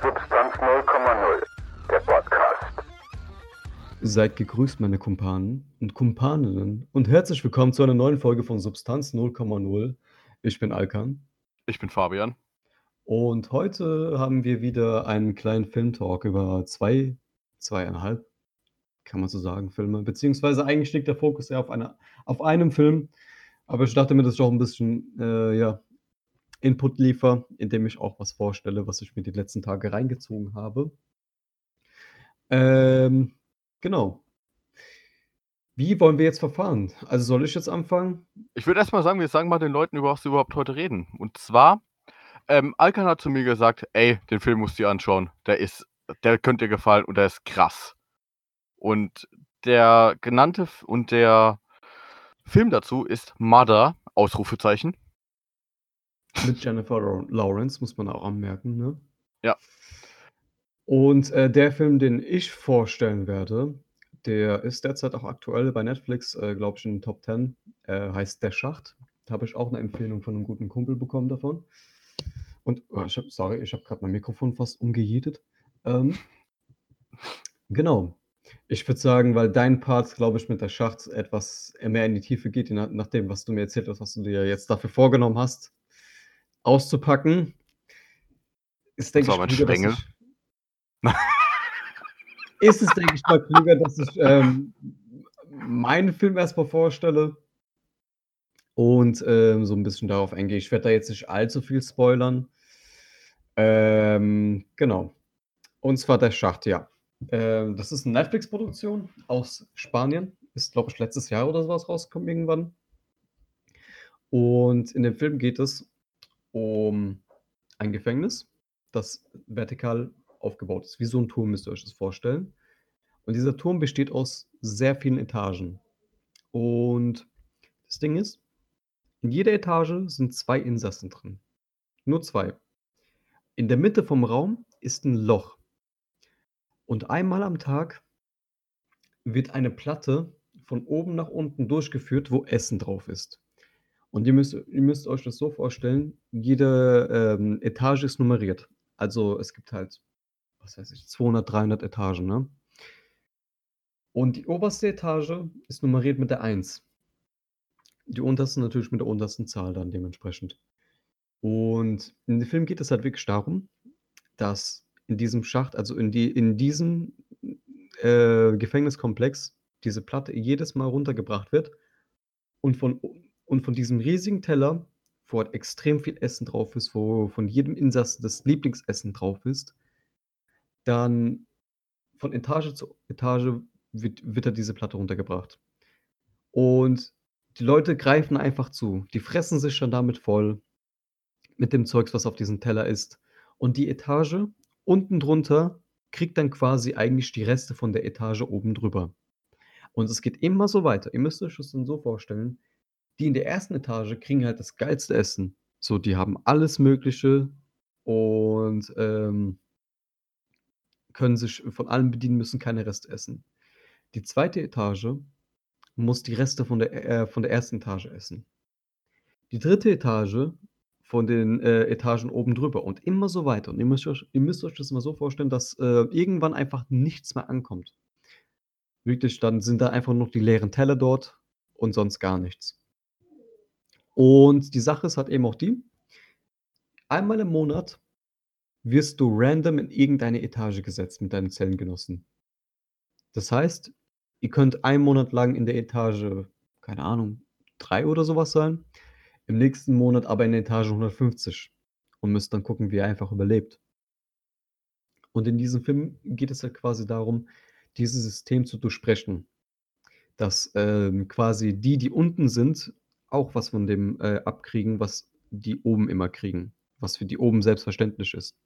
Substanz 0,0, der Podcast. Seid gegrüßt, meine Kumpanen und Kumpaninnen, und herzlich willkommen zu einer neuen Folge von Substanz 0,0. Ich bin Alkan. Ich bin Fabian. Und heute haben wir wieder einen kleinen Filmtalk über zwei, zweieinhalb, kann man so sagen, Filme. Beziehungsweise eigentlich liegt der Fokus eher auf, einer, auf einem Film. Aber ich dachte mir, dass ich auch ein bisschen äh, ja, Input liefere, indem ich auch was vorstelle, was ich mir die letzten Tage reingezogen habe. Ähm, genau. Wie wollen wir jetzt verfahren? Also soll ich jetzt anfangen? Ich würde erstmal sagen, wir sagen mal den Leuten, über was sie überhaupt heute reden. Und zwar, ähm, Alkan hat zu mir gesagt, ey, den Film musst du dir anschauen. Der ist, der könnte dir gefallen und der ist krass. Und der genannte und der Film dazu ist Mother, Ausrufezeichen. Mit Jennifer Lawrence, muss man auch anmerken, ne? Ja. Und äh, der Film, den ich vorstellen werde, der ist derzeit auch aktuell bei Netflix, äh, glaube ich, in den Top 10. Äh, heißt Der Schacht. Da habe ich auch eine Empfehlung von einem guten Kumpel bekommen davon. Und, oh, ich hab, sorry, ich habe gerade mein Mikrofon fast umgejietet. Ähm, genau. Ich würde sagen, weil dein Part, glaube ich, mit der Schacht etwas mehr in die Tiefe geht, nach dem, was du mir erzählt hast, was du dir jetzt dafür vorgenommen hast, auszupacken, ist, denke Das ich, war klüger, Schwengel. ich, ist es, denke ich, mal klüger, dass ich ähm, meinen Film erstmal vorstelle und ähm, so ein bisschen darauf eingehe. Ich werde da jetzt nicht allzu viel spoilern. Ähm, genau. Und zwar der Schacht, ja. Ähm, das ist eine Netflix-Produktion aus Spanien. Ist, glaube ich, letztes Jahr oder sowas rausgekommen irgendwann. Und in dem Film geht es um ein Gefängnis, das vertikal aufgebaut ist. Wie so ein Turm müsst ihr euch das vorstellen. Und dieser Turm besteht aus sehr vielen Etagen. Und das Ding ist, in jeder Etage sind zwei Insassen drin. Nur zwei. In der Mitte vom Raum ist ein Loch. Und einmal am Tag wird eine Platte von oben nach unten durchgeführt, wo Essen drauf ist. Und ihr müsst, ihr müsst euch das so vorstellen, jede ähm, Etage ist nummeriert. Also es gibt halt, was weiß ich, 200, 300 Etagen, ne? Und die oberste Etage ist nummeriert mit der 1. Die unterste natürlich mit der untersten Zahl dann dementsprechend. Und in dem Film geht es halt wirklich darum, dass in diesem Schacht, also in, die, in diesem äh, Gefängniskomplex, diese Platte jedes Mal runtergebracht wird und von, und von diesem riesigen Teller, wo halt extrem viel Essen drauf ist, wo von jedem Insassen das Lieblingsessen drauf ist, dann von Etage zu Etage wird, wird da diese Platte runtergebracht. Und die Leute greifen einfach zu. Die fressen sich schon damit voll, mit dem Zeugs, was auf diesem Teller ist. Und die Etage unten drunter kriegt dann quasi eigentlich die Reste von der Etage oben drüber. Und es geht immer so weiter. Ihr müsst euch das dann so vorstellen, die in der ersten Etage kriegen halt das geilste Essen. So, die haben alles Mögliche und ähm, können sich von allem bedienen, müssen keine Reste essen. Die zweite Etage muss die Reste von der, äh, von der ersten Etage essen. Die dritte Etage von den äh, Etagen oben drüber und immer so weiter. Und ihr müsst euch, ihr müsst euch das mal so vorstellen, dass äh, irgendwann einfach nichts mehr ankommt. Wirklich, dann sind da einfach noch die leeren Teller dort und sonst gar nichts. Und die Sache ist halt eben auch die, einmal im Monat wirst du random in irgendeine Etage gesetzt mit deinen Zellengenossen. Das heißt, ihr könnt einen Monat lang in der Etage, keine Ahnung, drei oder sowas sein, im nächsten Monat aber in der Etage 150 und müsst dann gucken, wie ihr einfach überlebt. Und in diesem Film geht es halt quasi darum, dieses System zu durchbrechen. Dass ähm, quasi die, die unten sind, auch was von dem äh, abkriegen, was die oben immer kriegen. Was für die oben selbstverständlich ist.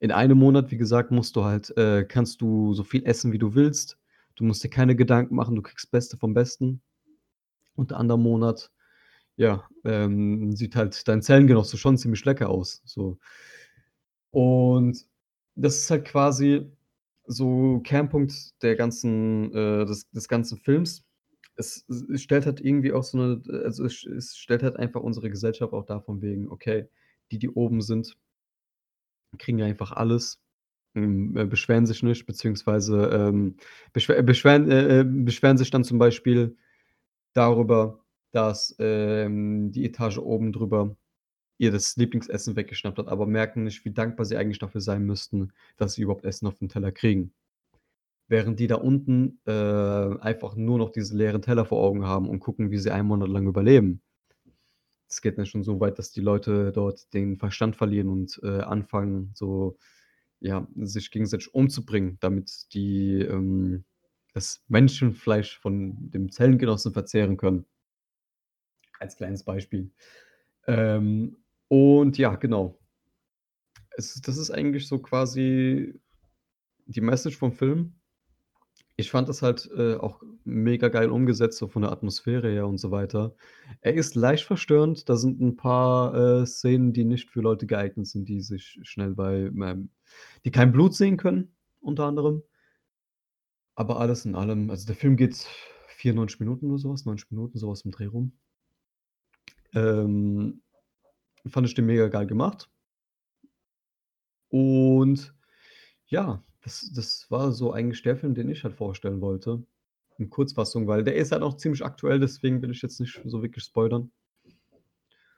In einem Monat, wie gesagt, musst du halt, äh, kannst du so viel essen, wie du willst. Du musst dir keine Gedanken machen, du kriegst Beste vom Besten. Und der andere Monat, ja, ähm, sieht halt dein Zellengenosse schon ziemlich lecker aus. So. Und das ist halt quasi so Kernpunkt der ganzen, äh, des, des ganzen Films. Es, es stellt halt irgendwie auch so eine, also es, es stellt halt einfach unsere Gesellschaft auch davon wegen, okay, die, die oben sind, kriegen einfach alles hm, äh, beschweren sich nicht, beziehungsweise, ähm, beschwer beschweren äh, äh, beschweren sich dann zum Beispiel darüber, dass, ähm, die Etage oben drüber ihr das Lieblingsessen weggeschnappt hat, aber merken nicht, wie dankbar sie eigentlich dafür sein müssten, dass sie überhaupt Essen auf den Teller kriegen. Während die da unten, äh, einfach nur noch diese leeren Teller vor Augen haben und gucken, wie sie einen Monat lang überleben. Es geht dann schon so weit, dass die Leute dort den Verstand verlieren und, äh, anfangen, so, ja, sich gegenseitig umzubringen, damit die, ähm, das Menschenfleisch von dem Zellengenossen verzehren können. Als kleines Beispiel. Ähm, und ja, genau. Es das ist eigentlich so quasi die Message vom Film. Ich fand das halt, äh, auch mega geil umgesetzt, so von der Atmosphäre her und so weiter. Er ist leicht verstörend. Da sind 'n paar, äh, Szenen, die nicht für Leute geeignet sind, die sich schnell bei ähm, die kein Blut sehen können, unter anderem. Aber alles in allem also, der Film geht 94 Minuten oder so was, 90 Minuten, so was im Dreh rum. Ähm, fand ich den mega geil gemacht. Und ja, das das war so eigentlich der Film, den ich halt vorstellen wollte, in Kurzfassung, weil der ist halt auch ziemlich aktuell, deswegen will ich jetzt nicht so wirklich spoilern.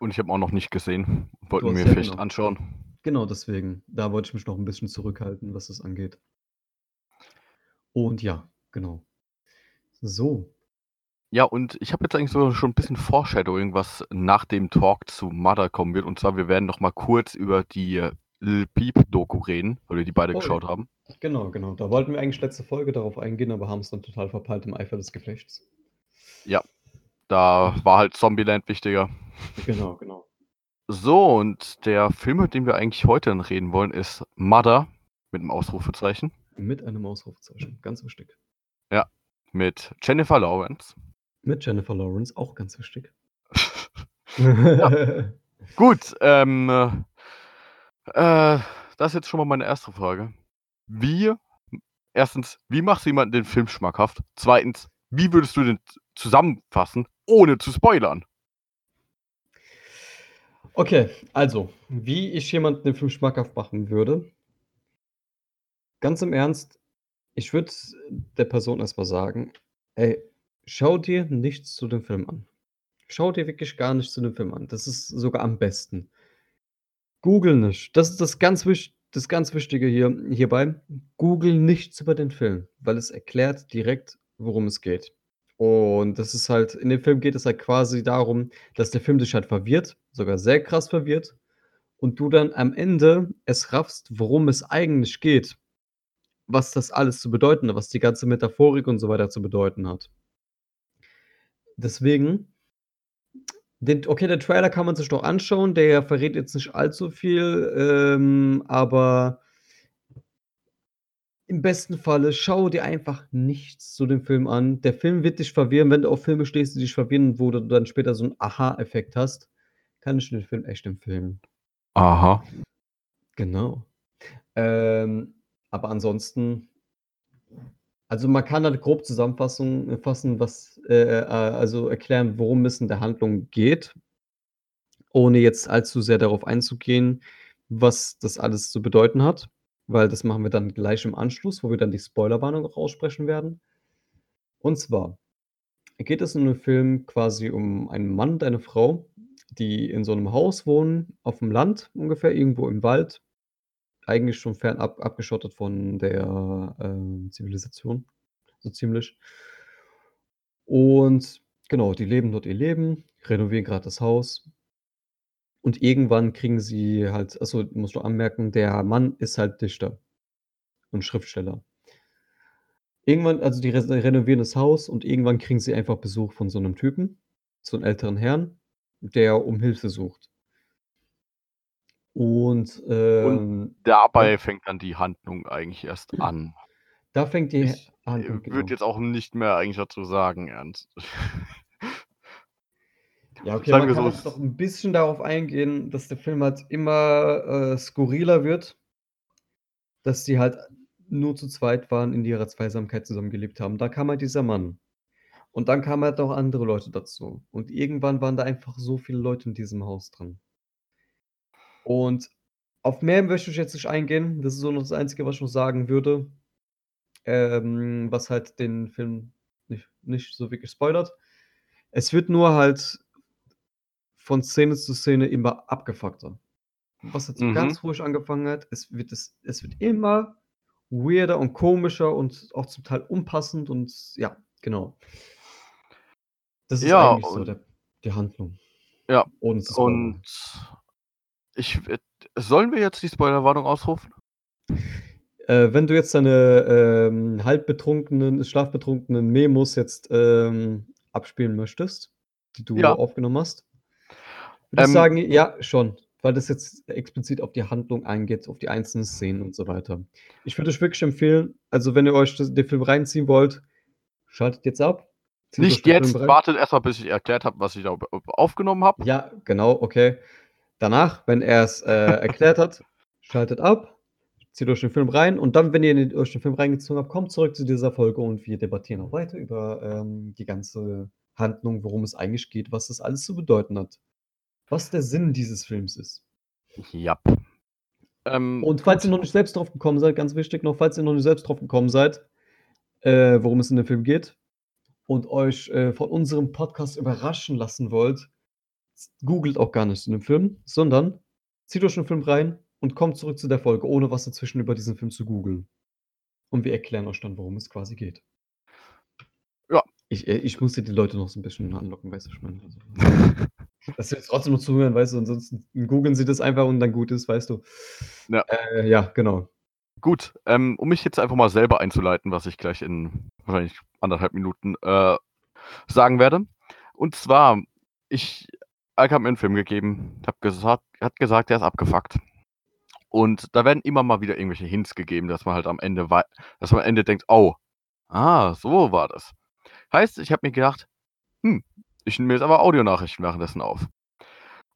Und ich habe ihn auch noch nicht gesehen. Wollte Du ihn hast mir ja vielleicht genau. anschauen. Genau deswegen. Da wollte ich mich noch 'n bisschen zurückhalten, was das angeht. Und ja, genau. So. Ja, und ich habe jetzt eigentlich so schon 'n bisschen Foreshadowing, was nach dem Talk zu Mother kommen wird. Und zwar, wir werden noch mal kurz über die Lil Peep-Doku reden, weil wir die beide Oh ja. geschaut haben. Genau, genau. Da wollten wir eigentlich letzte Folge darauf eingehen, aber haben's dann total verpeilt im Eifer des Gefechts. Ja, da war halt Zombieland wichtiger. Genau, genau. So, und der Film, mit dem wir eigentlich heute reden wollen, ist Mother mit 'nem Ausrufezeichen. Mit einem Ausrufezeichen, ganz wichtig. Ja, mit Jennifer Lawrence. Mit Jennifer Lawrence, auch ganz wichtig. Ja. Gut, ähm, äh, das ist jetzt schon mal meine erste Frage. Wie 1. wie machst du jemanden den Film schmackhaft? 2. wie würdest du den zusammenfassen, ohne zu spoilern? Okay, also, wie ich jemanden den Film schmackhaft machen würde ganz im Ernst, ich würde der Person erst mal sagen: „Ey, schau dir nichts zu dem Film an. Schau dir wirklich gar nichts zu dem Film an. Das ist sogar am besten.“ Google nicht. Das ist das ganz wicht das ganz Wichtige hier hierbei. Google nichts über den Film, weil es erklärt direkt, worum es geht. Und das ist halt in dem Film geht es halt quasi darum, dass der Film dich halt verwirrt, sogar sehr krass verwirrt und du dann am Ende es raffst, worum es eigentlich geht. Was das alles zu bedeuten hat, was die ganze Metaphorik und so weiter zu bedeuten hat. Deswegen den okay, den Trailer kann man sich doch anschauen, der verrät jetzt nicht allzu viel, ähm, aber im besten Falle schau dir einfach nichts zu dem Film an. Der Film wird dich verwirren, wenn du auf Filme stehst, die dich verwirren, wo du dann später so 'n Aha-Effekt hast, kann ich den Film echt empfehlen. Aha. Genau. Ähm, aber ansonsten also, man kann halt grob Zusammenfassung äh, fassen, was äh, äh, also erklären, worum es in der Handlung geht, ohne jetzt allzu sehr darauf einzugehen, was das alles zu bedeuten hat, weil das machen wir dann gleich im Anschluss, wo wir dann die Spoilerwarnung auch aussprechen werden. Und zwar geht es in dem Film quasi um einen Mann und eine Frau, die in so 'nem Haus wohnen, auf'm Land ungefähr, irgendwo im Wald. Eigentlich schon fernab abgeschottet von der, ähm, Zivilisation, so ziemlich. Und genau, die leben dort ihr Leben, renovieren grad das Haus. Und irgendwann kriegen sie halt ach so, musst du anmerken, der Mann ist halt Dichter und Schriftsteller. Irgendwann also, die renovieren das Haus und irgendwann kriegen sie einfach Besuch von so 'nem Typen, so 'n älteren Herrn, der um Hilfe sucht. Und, Und ähm dabei ja? fängt dann die Handlung eigentlich erst an. Da fängt die Ich, Handlung äh, genau. würde jetzt auch nicht mehr eigentlich dazu sagen, ernst. Ja, okay, Sagen man kann so, jetzt noch es 'n bisschen darauf eingehen, dass der Film halt immer, äh, skurriler wird dass die halt nur zu zweit waren, in ihrer Zweisamkeit zusammengelebt haben. Da kam halt dieser Mann. Und dann kamen halt noch andere Leute dazu. Und irgendwann waren da einfach so viele Leute in diesem Haus drin. Und auf mehr möchte ich jetzt nicht eingehen. Das ist so noch das Einzige, was ich noch sagen würde. Ähm, was halt den Film nicht, nicht so wirklich spoilert. Es wird nur halt von Szene zu Szene immer abgefuckter. Was jetzt Mhm. ganz ruhig angefangen hat, es wird, es, es wird immer weirder und komischer und auch zum Teil unpassend und ja, genau. Das ist Ja, eigentlich so der, die Handlung. Ja. Und ich äh, sollen wir jetzt die Spoilerwarnung ausrufen? Äh, wenn du jetzt deine ähm, halbbetrunkenen, schlafbetrunkenen Memos jetzt ähm, abspielen möchtest, die du Ja. aufgenommen hast, würde ich Ähm, sagen, ja, schon. Weil das jetzt explizit auf die Handlung eingeht, auf die einzelnen Szenen und so weiter. Ich würde euch wirklich empfehlen, also wenn ihr euch das, den Film reinziehen wollt, schaltet jetzt ab. Nicht jetzt, wartet erstmal, bis ich erklärt habe, was ich da aufgenommen habe. Ja, genau, okay. Danach, wenn er es äh, erklärt hat, schaltet ab, zieht euch den Film rein und dann, wenn ihr den, euch den Film reingezogen habt, kommt zurück zu dieser Folge und wir debattieren auch weiter über ähm, die ganze Handlung, worum es eigentlich geht, was das alles zu bedeuten hat. Was der Sinn dieses Films ist. Ja. Ähm, Und falls ihr noch nicht selbst drauf gekommen seid, ganz wichtig noch, falls ihr noch nicht selbst drauf gekommen seid, äh, worum es in dem Film geht und euch äh, von unserem Podcast überraschen lassen wollt, googelt auch gar nicht in dem Film, sondern zieht euch den Film rein und kommt zurück zu der Folge, ohne was dazwischen über diesen Film zu googeln. Und wir erklären euch dann, worum es quasi geht. Ja. Ich, äh, ich muss hier die Leute noch so ein bisschen anlocken, weißt du, ich meine. Also, dass sie jetzt trotzdem noch zuhören, weißt du, ansonsten googeln sie das einfach und dann gut ist, weißt du. Ja. Äh, ja, genau. Gut, ähm, um mich jetzt einfach mal selber einzuleiten, was ich gleich in wahrscheinlich anderthalb Minuten äh, sagen werde. Und zwar, ich, Alk hat mir einen Film gegeben, hab gesagt, hat gesagt, der ist abgefuckt. Und da werden immer mal wieder irgendwelche Hints gegeben, dass man halt am Ende, dass man am Ende denkt, oh, ah, so war das. Heißt, ich habe mir gedacht, hm, ich nehme jetzt aber Audionachrichten währenddessen auf.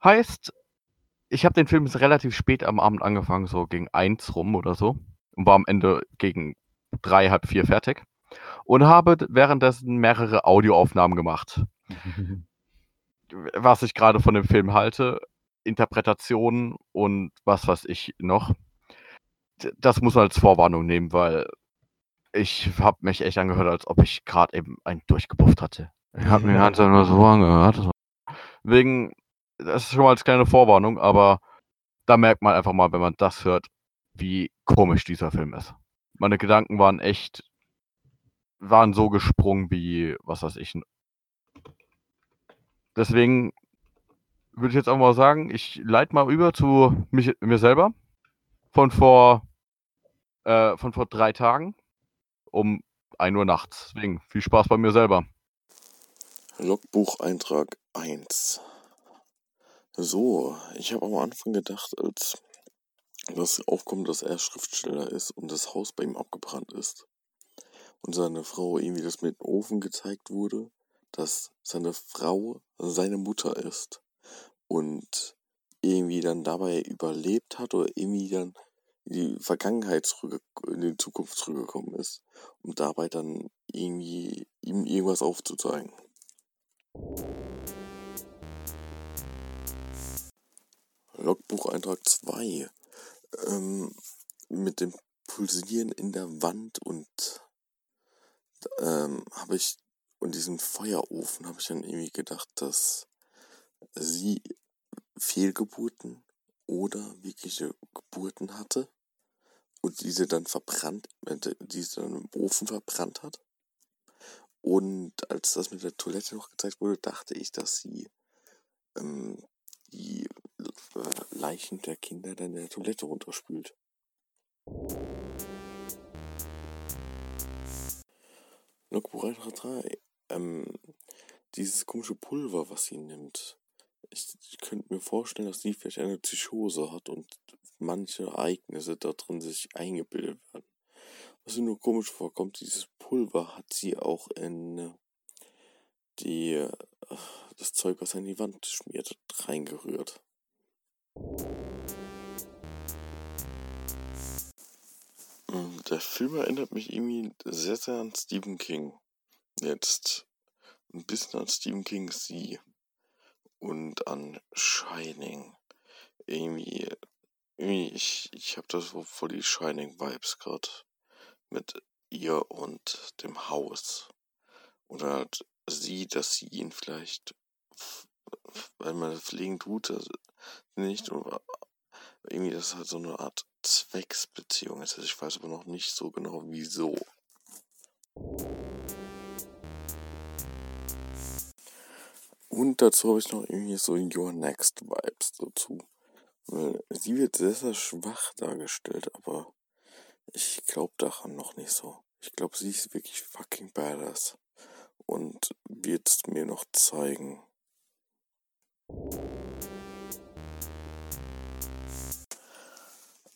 Heißt, ich habe den Film relativ spät am Abend angefangen, so gegen eins rum oder so. Und war am Ende gegen drei, halb vier fertig. Und habe währenddessen mehrere Audioaufnahmen gemacht. Was ich gerade von dem Film halte, Interpretationen und was weiß ich noch. Das muss man als Vorwarnung nehmen, weil ich habe mich echt angehört, als ob ich gerade eben einen durchgebufft hatte. Ich habe mir ganz nur so angehört. Wegen, das ist schon mal als kleine Vorwarnung, aber da merkt man einfach mal, wenn man das hört, wie komisch dieser Film ist. Meine Gedanken waren echt, waren so gesprungen wie, was weiß ich. Deswegen würde ich jetzt auch mal sagen, ich leite mal über zu mich, mir selber von vor, äh, von vor drei Tagen um 1 Uhr nachts. Deswegen viel Spaß bei mir selber. Logbucheintrag 1. So, ich habe am Anfang gedacht, als das aufkommt, dass er Schriftsteller ist und das Haus bei ihm abgebrannt ist und seine Frau irgendwie das mit dem Ofen gezeigt wurde, dass seine Frau seine Mutter ist und irgendwie dann dabei überlebt hat oder irgendwie dann in die Vergangenheit in die Zukunft zurückgekommen ist, um dabei dann irgendwie ihm irgendwas aufzuzeigen. Logbucheintrag 2. Ähm, mit dem Pulsieren in der Wand und ähm, habe ich und diesem Feuerofen habe ich dann irgendwie gedacht, dass sie Fehlgeburten oder wirkliche Geburten hatte und diese dann verbrannt, äh, diese dann im Ofen verbrannt hat. Und als das mit der Toilette noch gezeigt wurde, dachte ich, dass sie ähm, die äh, Leichen der Kinder dann in der Toilette runterspült. Logbucheintrag 3. Ähm, dieses komische Pulver, was sie nimmt. Ich, ich könnte mir vorstellen, dass sie vielleicht eine Psychose hat und manche Ereignisse da drin sich eingebildet werden. Was mir nur komisch vorkommt, dieses Pulver hat sie auch in äh, die, äh, das Zeug, was in die Wand schmiert, reingerührt. Mm, Der Film erinnert mich irgendwie sehr, sehr an Stephen King. Jetzt ein bisschen an Stephen King's Sie und an Shining. Irgendwie irgendwie, ich, ich habe da so voll die Shining-Vibes gerade mit ihr und dem Haus. Oder halt sie, dass sie ihn vielleicht, weil man fliegen tut, das nicht, oder irgendwie, das halt so eine Art Zwecksbeziehung ist. Also ich weiß aber noch nicht so genau, wieso. Und dazu habe ich noch irgendwie so Your Next Vibes dazu. Weil sie wird sehr, sehr schwach dargestellt, aber ich glaube daran noch nicht so. Ich glaube, sie ist wirklich fucking badass. Und wird es mir noch zeigen.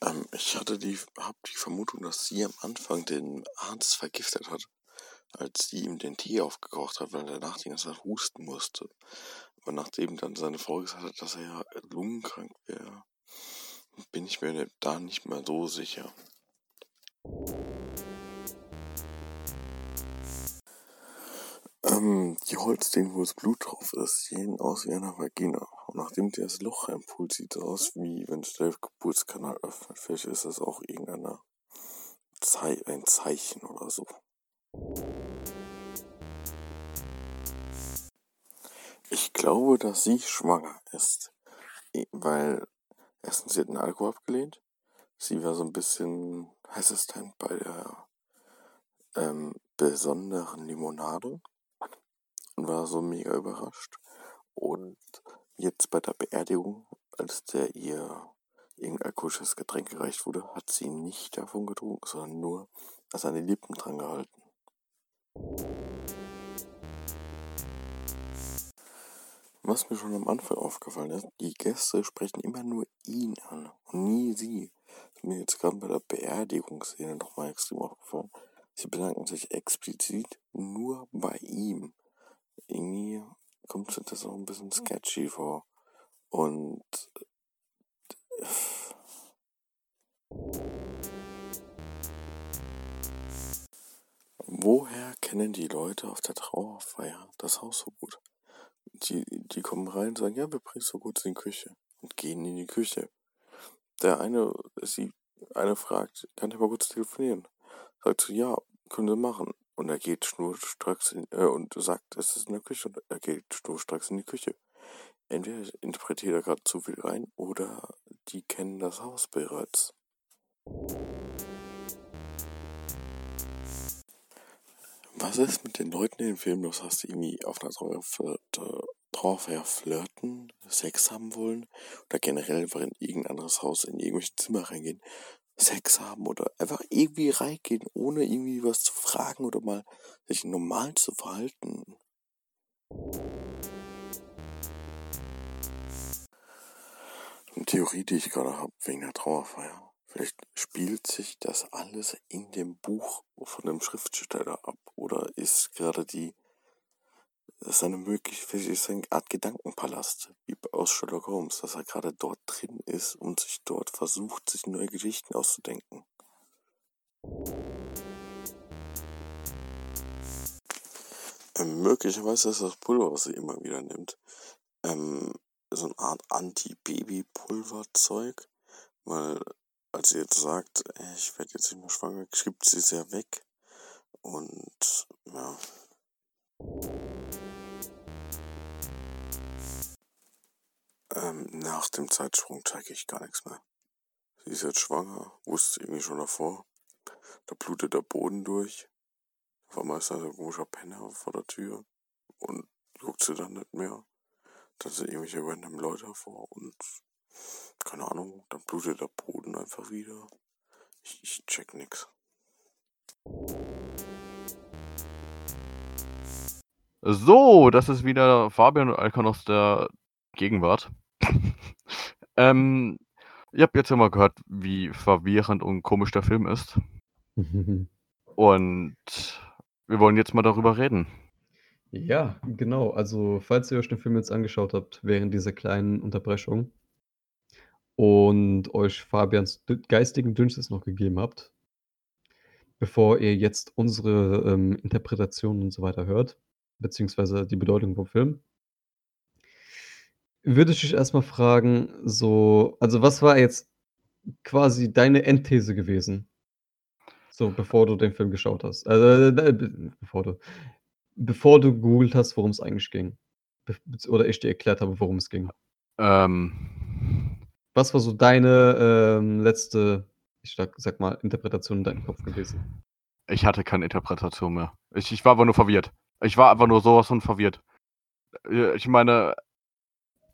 Ähm, ich hatte die, hab die Vermutung, dass sie am Anfang den Arzt vergiftet hat, als sie ihm den Tee aufgekocht hat, weil er danach die ganze husten musste. Aber nachdem dann seine Frau gesagt hat, dass er ja lungenkrank wäre, bin ich mir da nicht mehr so sicher. Ähm, die Holzdinger, wo das Blut drauf ist, sehen aus wie eine Vagina. Und nachdem der das Loch reinpult, sieht es aus, wie wenn sich der Geburtskanal öffnet. Vielleicht ist das auch irgendeiner Zei ein Zeichen oder so. Ich glaube, dass sie schwanger ist. Weil erstens, sie hat den Alkohol abgelehnt. Sie war so ein bisschen hesitant bei der ähm, besonderen Limonade und war so mega überrascht. Und jetzt bei der Beerdigung, als der ihr irgendein alkoholisches Getränk gereicht wurde, hat sie nicht davon getrunken, sondern nur an seine Lippen dran gehalten. Was mir schon am Anfang aufgefallen ist, die Gäste sprechen immer nur ihn an und nie sie. Das ist mir jetzt gerade bei der Beerdigungsszene nochmal extrem aufgefallen. Sie bedanken sich explizit nur bei ihm. Irgendwie kommt mir das auch ein bisschen sketchy vor. Und woher kennen die Leute auf der Trauerfeier das Haus so gut? Die, die kommen rein und sagen, ja, wir bringen so kurz in die Küche und gehen in die Küche. Der eine, sie, eine fragt, kann ich mal kurz telefonieren? Sagt sie, ja, können Sie machen. Und er geht schnurstracks in, äh, und sagt, es ist in der Küche und er geht schnurstracks in die Küche. Entweder interpretiert er gerade zu viel rein oder die kennen das Haus bereits. Was ist mit den Leuten in dem Film los? Hast du irgendwie auf einer Trauerfeier, Trauerfeier flirten, Sex haben wollen oder generell einfach in irgendein anderes Haus, in irgendwelche Zimmer reingehen, Sex haben oder einfach irgendwie reingehen, ohne irgendwie was zu fragen oder mal sich normal zu verhalten? Eine Theorie, die ich gerade habe, wegen der Trauerfeier. Vielleicht spielt sich das alles in dem Buch von dem Schriftsteller ab. Oder ist gerade die, das ist eine mögliche, vielleicht ist eine Art Gedankenpalast, wie aus Sherlock Holmes, dass er gerade dort drin ist und sich dort versucht, sich neue Geschichten auszudenken. Ähm, möglicherweise ist das Pulver, was sie immer wieder nimmt, ähm, so eine Art Anti-Baby-Pulver-Zeug, weil als sie jetzt sagt, äh, ich werde jetzt nicht mehr schwanger, schiebt sie ja weg. Und ja. Ähm, nach dem Zeitsprung zeige ich gar nichts mehr. Sie ist jetzt schwanger, wusste irgendwie schon davor. Da blutet der Boden durch. Auf einmal ist da so ein komischer Penner vor der Tür und guckt sie dann nicht mehr. Dann sind irgendwelche random Leute davor und keine Ahnung, dann blutet der Boden einfach wieder. Ich, ich check nix. So, das ist wieder Fabian und Alkan aus der Gegenwart. ähm, ihr habt jetzt ja mal gehört, wie verwirrend und komisch der Film ist. Und wir wollen jetzt mal darüber reden. Ja, genau. Also, falls ihr euch den Film jetzt angeschaut habt, während dieser kleinen Unterbrechung und euch Fabians geistigen Dünnstes noch gegeben habt, bevor ihr jetzt unsere, ähm, Interpretation und so weiter hört, beziehungsweise die Bedeutung vom Film würde ich dich erst mal fragen, so also, was war jetzt quasi deine Endthese gewesen? So, bevor du den Film geschaut hast. Also, äh, be bevor du bevor du gegoogelt hast, worum es eigentlich ging. Be oder ich dir erklärt habe, worum es ging. Ähm. Was war so deine, ähm, letzte, ich sag sage mal, Interpretation in deinem Kopf gewesen? Ich hatte keine Interpretation mehr. Ich ich war einfach nur verwirrt. Ich war einfach nur so was von verwirrt. Äh, ich meine,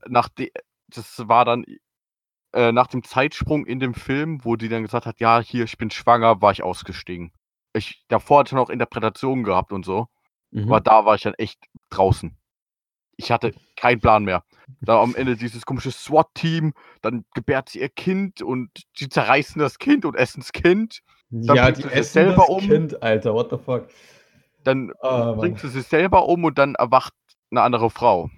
nach de das war dann äh, nach dem Zeitsprung in dem Film, wo die dann gesagt hat: „Ja, hier, ich bin schwanger“, war ich ausgestiegen. Ich davor hatte ich noch Interpretationen gehabt und so, aber Mhm. da war ich dann echt draußen. Ich hatte keinen Plan mehr. Da am Ende dieses komische SWAT-Team, dann gebärt sie ihr Kind und die zerreißen das Kind und essen's Kind. Dann Ja, die sie essen selber das um. Kind, Alter, what the fuck? Dann Ah, bringt sie sich selber um und dann erwacht 'ne andere Frau.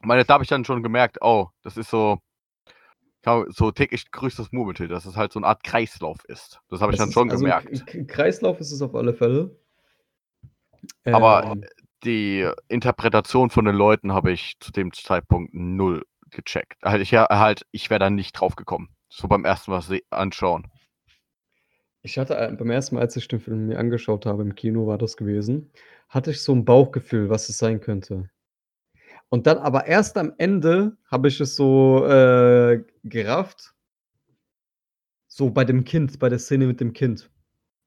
Ich meine, da habe ich dann schon gemerkt: „Oh, das ist so so täglich grüßt das Murmeltier“, dass es halt so 'ne Art Kreislauf ist. Das habe ich Es dann schon also gemerkt. Kreislauf ist es auf alle Fälle. Aber Ähm. Die Interpretation von den Leuten habe ich zu dem Zeitpunkt 0 gecheckt. Halt ich halt ich wäre da nicht drauf gekommen, so beim ersten Mal anschauen. Ich hatte, äh, beim ersten Mal, als ich den Film mir angeschaut habe, im Kino war das gewesen, hatte ich so 'n Bauchgefühl, was es sein könnte. Und dann aber erst am Ende habe ich es so, äh, gerafft so bei dem Kind, bei der Szene mit dem Kind,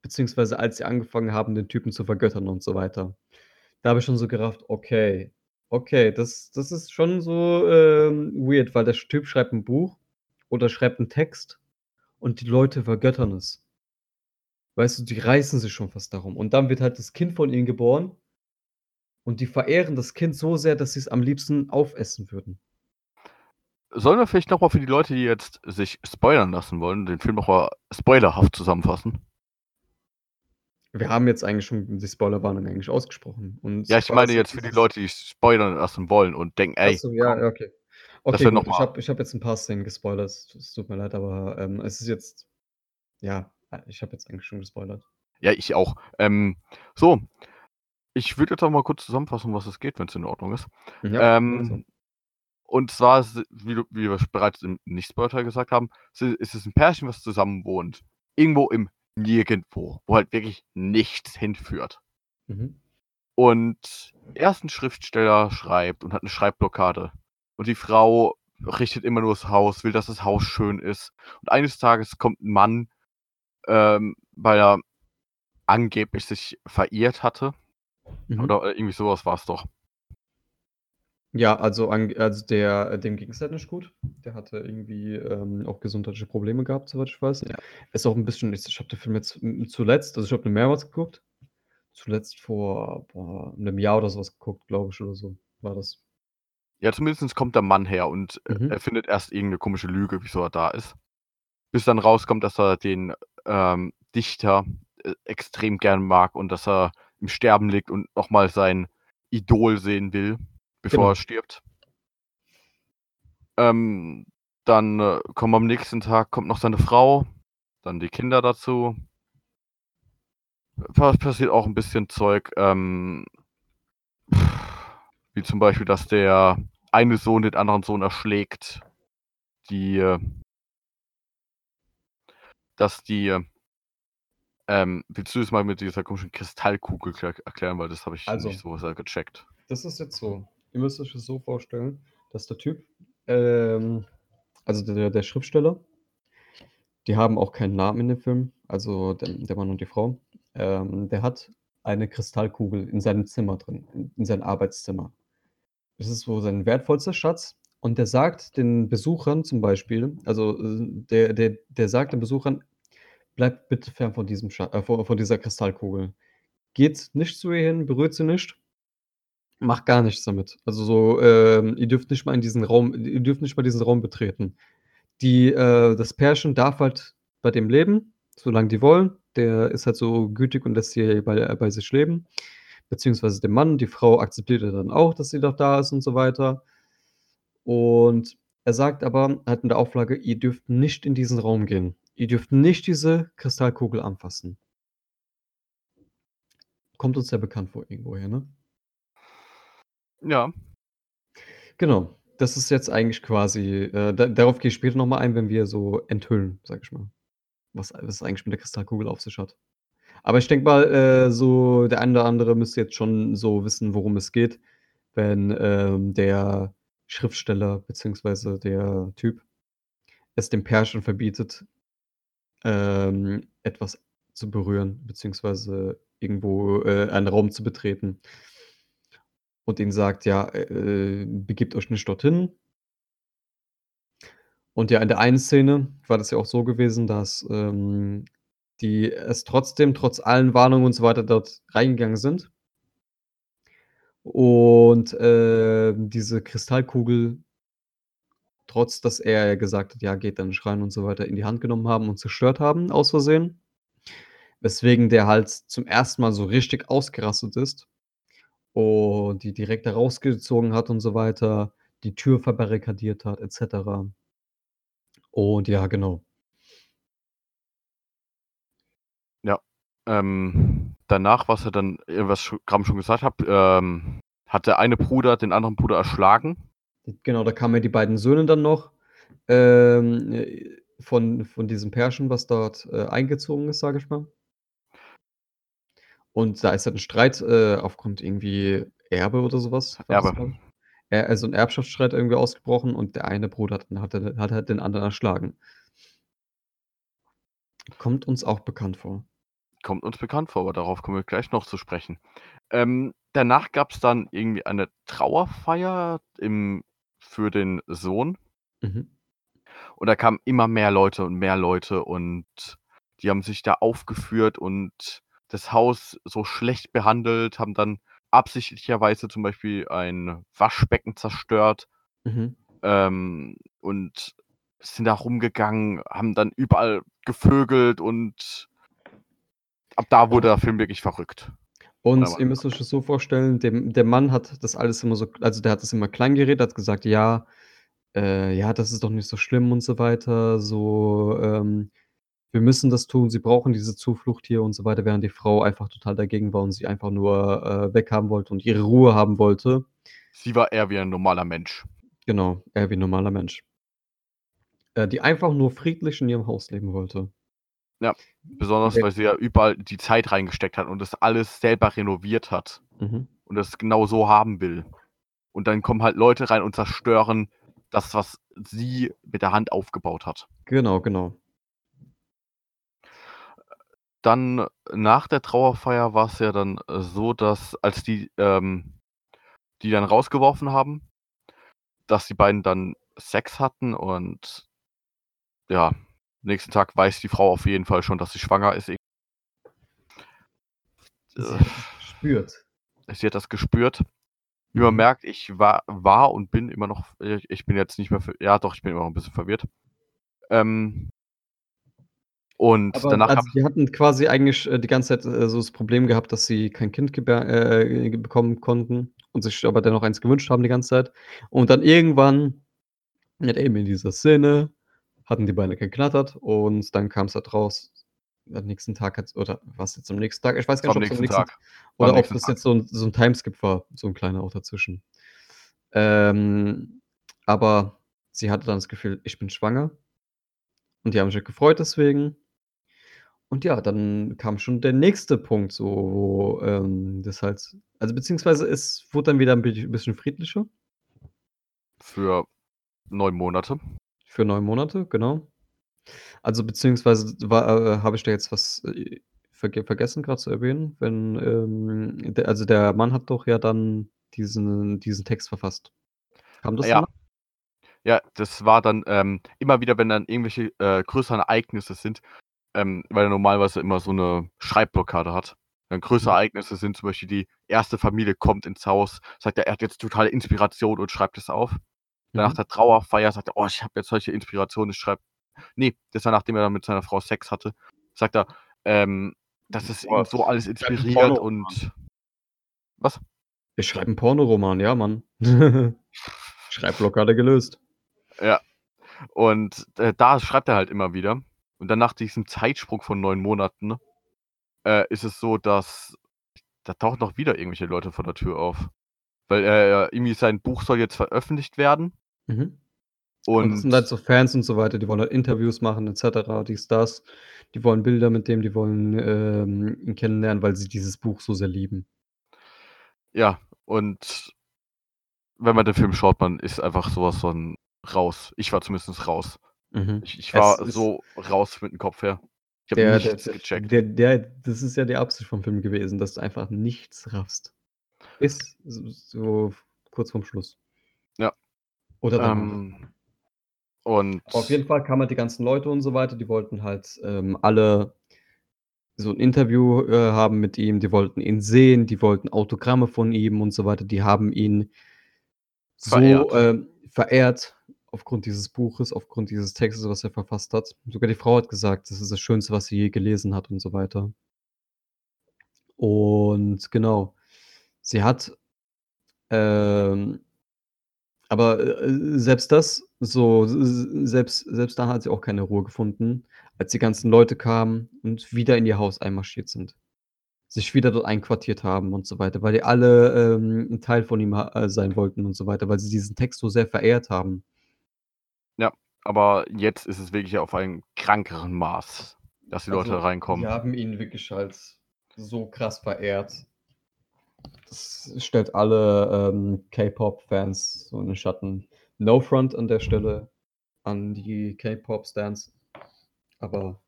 beziehungsweise als sie angefangen haben, den Typen zu vergöttern und so weiter. Da habe ich schon so gerafft: „Okay, okay, das das ist schon so, ähm, weird“, weil der Typ schreibt 'n Buch oder schreibt 'n Text und die Leute vergöttern es. Weißt du, die reißen sich schon fast darum. Und dann wird halt das Kind von ihnen geboren und die verehren das Kind so sehr, dass sie's am liebsten aufessen würden. Sollen wir vielleicht noch mal für die Leute, die jetzt sich spoilern lassen wollen, den Film noch mal spoilerhaft zusammenfassen? Wir haben jetzt eigentlich schon die Spoilerwarnung eigentlich ausgesprochen und Ja, ich meine jetzt für die Leute, die spoilern lassen wollen und denken: „Ey, so, ja, okay. Okay, gut, ich mal“ habe habe jetzt 'n paar Szenen gespoilert. Es es tut mir leid, aber, ähm, es ist jetzt ja, ich habe jetzt eigentlich schon gespoilert. Ja, ich auch. Ähm, so, ich würde jetzt auch mal kurz zusammenfassen, was es geht, wenn's in Ordnung ist. Ja. Ähm, und zwar wie wie wir bereits im Nicht-Spoiler-Teil gesagt haben, ist es 'n Pärchen, was zusammen wohnt. Irgendwo im Nirgendwo, wo halt wirklich nichts hinführt. Mhm. Und erst 'n Schriftsteller schreibt und hat 'ne Schreibblockade. Und die Frau richtet immer nur das Haus, will, dass das Haus schön ist. Und eines Tages kommt 'n Mann, ähm, weil er angeblich sich verirrt hatte. Mhm. Oder irgendwie so was war's doch. Ja, also ange also der dem ging's halt nicht gut. Der hatte irgendwie, ähm, auch gesundheitliche Probleme gehabt, soweit ich weiß. Ja. Ist auch 'n bisschen ich ich habe den Film jetzt, hm, zuletzt also ich habe den mehrmals geguckt. Zuletzt vor, boah, 'nem Jahr oder so was geguckt, glaube ich, oder so war das. Ja, zumindest kommt der Mann her und, äh, Mhm. er findet erst irgend 'ne komische Lüge, wieso er da ist. Bis dann rauskommt, dass er den, ähm, Dichter, äh, extrem gern mag und dass er im Sterben liegt und noch mal sein Idol sehen will, bevor Genau. er stirbt. Ähm, dann, äh, kommen am nächsten Tag kommt noch seine Frau, dann die Kinder dazu. Pa passiert auch 'n bisschen Zeug, ähm wie zum Beispiel, dass der eine Sohn den anderen Sohn erschlägt. Die, äh dass die ähm, willst du das mal mit dieser komischen Kristallkugel erklären, weil das habe ich Also nicht so gecheckt. Das ist jetzt so. Ihr müsst euch das so vorstellen, dass der Typ, ähm also der der Schriftsteller die haben auch keinen Namen in dem Film, also der der Mann und die Frau. Ähm, der hat eine Kristallkugel in seinem Zimmer drin, in in seinem Arbeitszimmer. Das ist so sein wertvollster Schatz und der sagt den Besuchern zum Beispiel also, äh, der der der sagt den Besuchern: „Bleibt bitte fern von diesem äh, von von dieser Kristallkugel. Geht nicht zu ihr hin, berührt sie nicht. Macht gar nichts damit. Also so, ähm, ihr dürft nicht mal in diesen Raum ihr dürft nicht mal diesen Raum betreten.“ Die äh, das Pärchen darf halt bei dem leben, solange die wollen. Der ist halt so gütig und lässt sie bei äh, bei sich leben, beziehungsweise der Mann. Die Frau akzeptiert ja dann auch, dass sie doch da ist und so weiter. Und er sagt aber halt in der Auflage: „Ihr dürft nicht in diesen Raum gehen. Ihr dürft nicht diese Kristallkugel anfassen.“ Kommt uns sehr bekannt vor irgendwoher, ne? Ja. Genau. das ist jetzt eigentlich quasi äh, da darauf gehe ich später noch mal ein, wenn wir so enthüllen, sage ich mal, was was eigentlich mit der Kristallkugel auf sich hat. Aber ich denke mal, äh, so der eine oder andere müsste jetzt schon so wissen, worum es geht, wenn, ähm, der Schriftsteller beziehungsweise der Typ es dem Pärchen verbietet, ähm, etwas zu berühren, beziehungsweise irgendwo, äh, einen Raum zu betreten und ihnen sagt: „Ja, äh, begebt euch nicht dorthin.“ Und ja, in der einen Szene war das ja auch so gewesen, dass, ähm, die es trotzdem trotz allen Warnungen und so weiter dort reingegangen sind. Und, ähm, diese Kristallkugel trotz dass er ja gesagt hat: „Ja, geht da nicht rein“ und so weiter, in die Hand genommen haben und zerstört haben aus Versehen. Weswegen der halt zum ersten Mal so richtig ausgerastet ist und die direkt da rausgezogen hat und so weiter, die Tür verbarrikadiert hat et cetera. Und ja, genau. Ja, ähm, danach, was er dann äh, was sch grade schon gesagt habe, ähm, hat der eine Bruder den anderen Bruder erschlagen. Genau, da kamen ja die beiden Söhne dann noch, ähm, äh, von von diesem Pärchen, was dort, äh, eingezogen ist, sage ich mal. Und da ist halt 'n Streit, äh, aufgrund irgendwie Erbe oder so was, war das, Erbe. glaube ich. Äh, also 'n Erbschaftsstreit irgendwie ausgebrochen und der eine Bruder hat hat er hat halt den anderen erschlagen. Kommt uns auch bekannt vor. Kommt uns bekannt vor, aber darauf kommen wir gleich noch zu sprechen. Ähm, danach gab's dann irgendwie eine Trauerfeier im für den Sohn. Mhm. Und da kamen immer mehr Leute und mehr Leute und die haben sich da aufgeführt und das Haus so schlecht behandelt, haben dann absichtlicherweise zum Beispiel ein Waschbecken zerstört, Mhm. ähm, und sind da rumgegangen, haben dann überall gevögelt und ab da wurde der Film wirklich verrückt. Und ihr müsst euch das so vorstellen, dem der Mann hat das alles immer so also der hat das immer klein geredet, hat gesagt: „Ja, äh, ja, das ist doch nicht so schlimm“ und so weiter, so, ähm: „Wir müssen das tun, sie brauchen diese Zuflucht hier“ und so weiter, während die Frau einfach total dagegen war und sie einfach nur, äh, weghaben wollte und ihre Ruhe haben wollte. Sie war eher wie ein normaler Mensch. Genau, eher wie 'n normaler Mensch. Äh, die einfach nur friedlich in ihrem Haus leben wollte. Ja, besonders, Der weil sie ja überall die Zeit reingesteckt hat und das alles selber renoviert hat Mhm. und das genau so haben will. Und dann kommen halt Leute rein und zerstören das, was sie mit der Hand aufgebaut hat. Genau, genau. Dann nach der Trauerfeier war's ja dann, äh, so, dass als die, ähm die dann rausgeworfen haben, dass die beiden dann Sex hatten und ja, nächsten Tag weiß die Frau auf jeden Fall schon, dass sie schwanger ist. Sie Äh. hat das gespürt. Sie hat das gespürt. Wie man Mhm. merkt, ich war war und bin immer noch äh, ich bin jetzt nicht mehr ja doch, ich bin immer noch 'n bisschen verwirrt. Ähm und Aber danach also die hatten quasi eigentlich, äh, die ganze Zeit, äh, so das Problem gehabt, dass sie kein Kind äh, bekommen konnten und sich aber dennoch eins gewünscht haben die ganze Zeit. Und dann irgendwann, eben in dieser Szene, hatten die Beine geknattert und dann kam's halt raus. Am nächsten Tag hat's oder war's jetzt am nächsten Tag? Ich weiß Es gar nicht, am ob's am nächsten Tag. Oder ob das Tag. jetzt so 'n so 'n Timeskip war, so 'n kleiner auch dazwischen. Ähm, aber sie hatte dann das Gefühl: „Ich bin schwanger.“ Und die haben sich gefreut deswegen. Und ja, dann kam schon der nächste Punkt so, wo, ähm, das halt also beziehungsweise es wurde dann wieder 'n bi bisschen friedlicher. Für 9 Monate. Für 9 Monate, genau. Also beziehungsweise äh, habe ich da jetzt was, äh, verge vergessen grad zu erwähnen, wenn, ähm, der also der Mann hat doch ja dann diesen diesen Text verfasst. Kam das Ja. danach? Ja, das war dann, ähm, immer wieder, wenn dann irgendwelche, äh, größeren Ereignisse sind, ähm, weil er normalerweise immer so 'ne Schreibblockade hat. Wenn größere Mhm. Ereignisse sind, zum Beispiel die erste Familie kommt ins Haus, sagt er, er hat jetzt totale Inspiration und schreibt es auf. Nach Mhm. der Trauerfeier sagt er: „Oh, ich habe jetzt solche Inspiration, ich schreibe“ ne, das war, nachdem er dann mit seiner Frau Sex hatte, sagt er, ähm, dass es ihn Boah, so alles inspiriert und was? Ich schreibe 'n Pornoroman, ja, Mann. Schreibblockade gelöst. Ja. Und, äh, da schreibt er halt immer wieder. Und dann nach diesem Zeitsprung von 9 Monaten, äh, ist es so, dass da tauchen noch wieder irgendwelche Leute vor der Tür auf. Weil, äh, irgendwie sein Buch soll jetzt veröffentlicht werden. Mhm. Und das sind halt so Fans und so weiter, die wollen halt Interviews machen et cetera, dies, das. Die wollen Bilder mit dem, die wollen, ähm, ihn kennenlernen, weil sie dieses Buch so sehr lieben. Ja, und wenn man den Film schaut, man ist einfach so was von raus. Ich war zumindest raus. Mhm. Ich ich war so raus mit dem Kopf her. Ich habe nichts der gecheckt. der der das ist ja die Absicht vom Film gewesen, dass du einfach nichts raffst. Bis so kurz vorm Schluss. Ja. Oder danach. Ähm, und auf jeden Fall kamen halt die ganzen Leute und so weiter, die wollten halt, ähm, alle so 'n Interview, äh, haben mit ihm, die wollten ihn sehen, die wollten Autogramme von ihm und so weiter. Die haben ihn so, Verehrt. ähm, verehrt aufgrund dieses Buches, aufgrund dieses Textes, was er verfasst hat. Sogar die Frau hat gesagt, das ist das Schönste, was sie je gelesen hat und so weiter. Und genau. Sie hat, ähm aber, äh, selbst das so selbst selbst da hat sie auch keine Ruhe gefunden, als die ganzen Leute kamen und wieder in ihr Haus einmarschiert sind. Sich wieder dort einquartiert haben und so weiter, weil die alle, ähm, 'n Teil von ihm äh, sein wollten und so weiter, weil sie diesen Text so sehr verehrt haben. Ja, aber jetzt ist es wirklich auf einem krankeren Maß, dass die Leute Also, reinkommen. die haben ihn wirklich halt so krass verehrt. Das stellt alle, ähm, K-Pop-Fans so in den Schatten. No front an der Stelle an die K-Pop-Stans, aber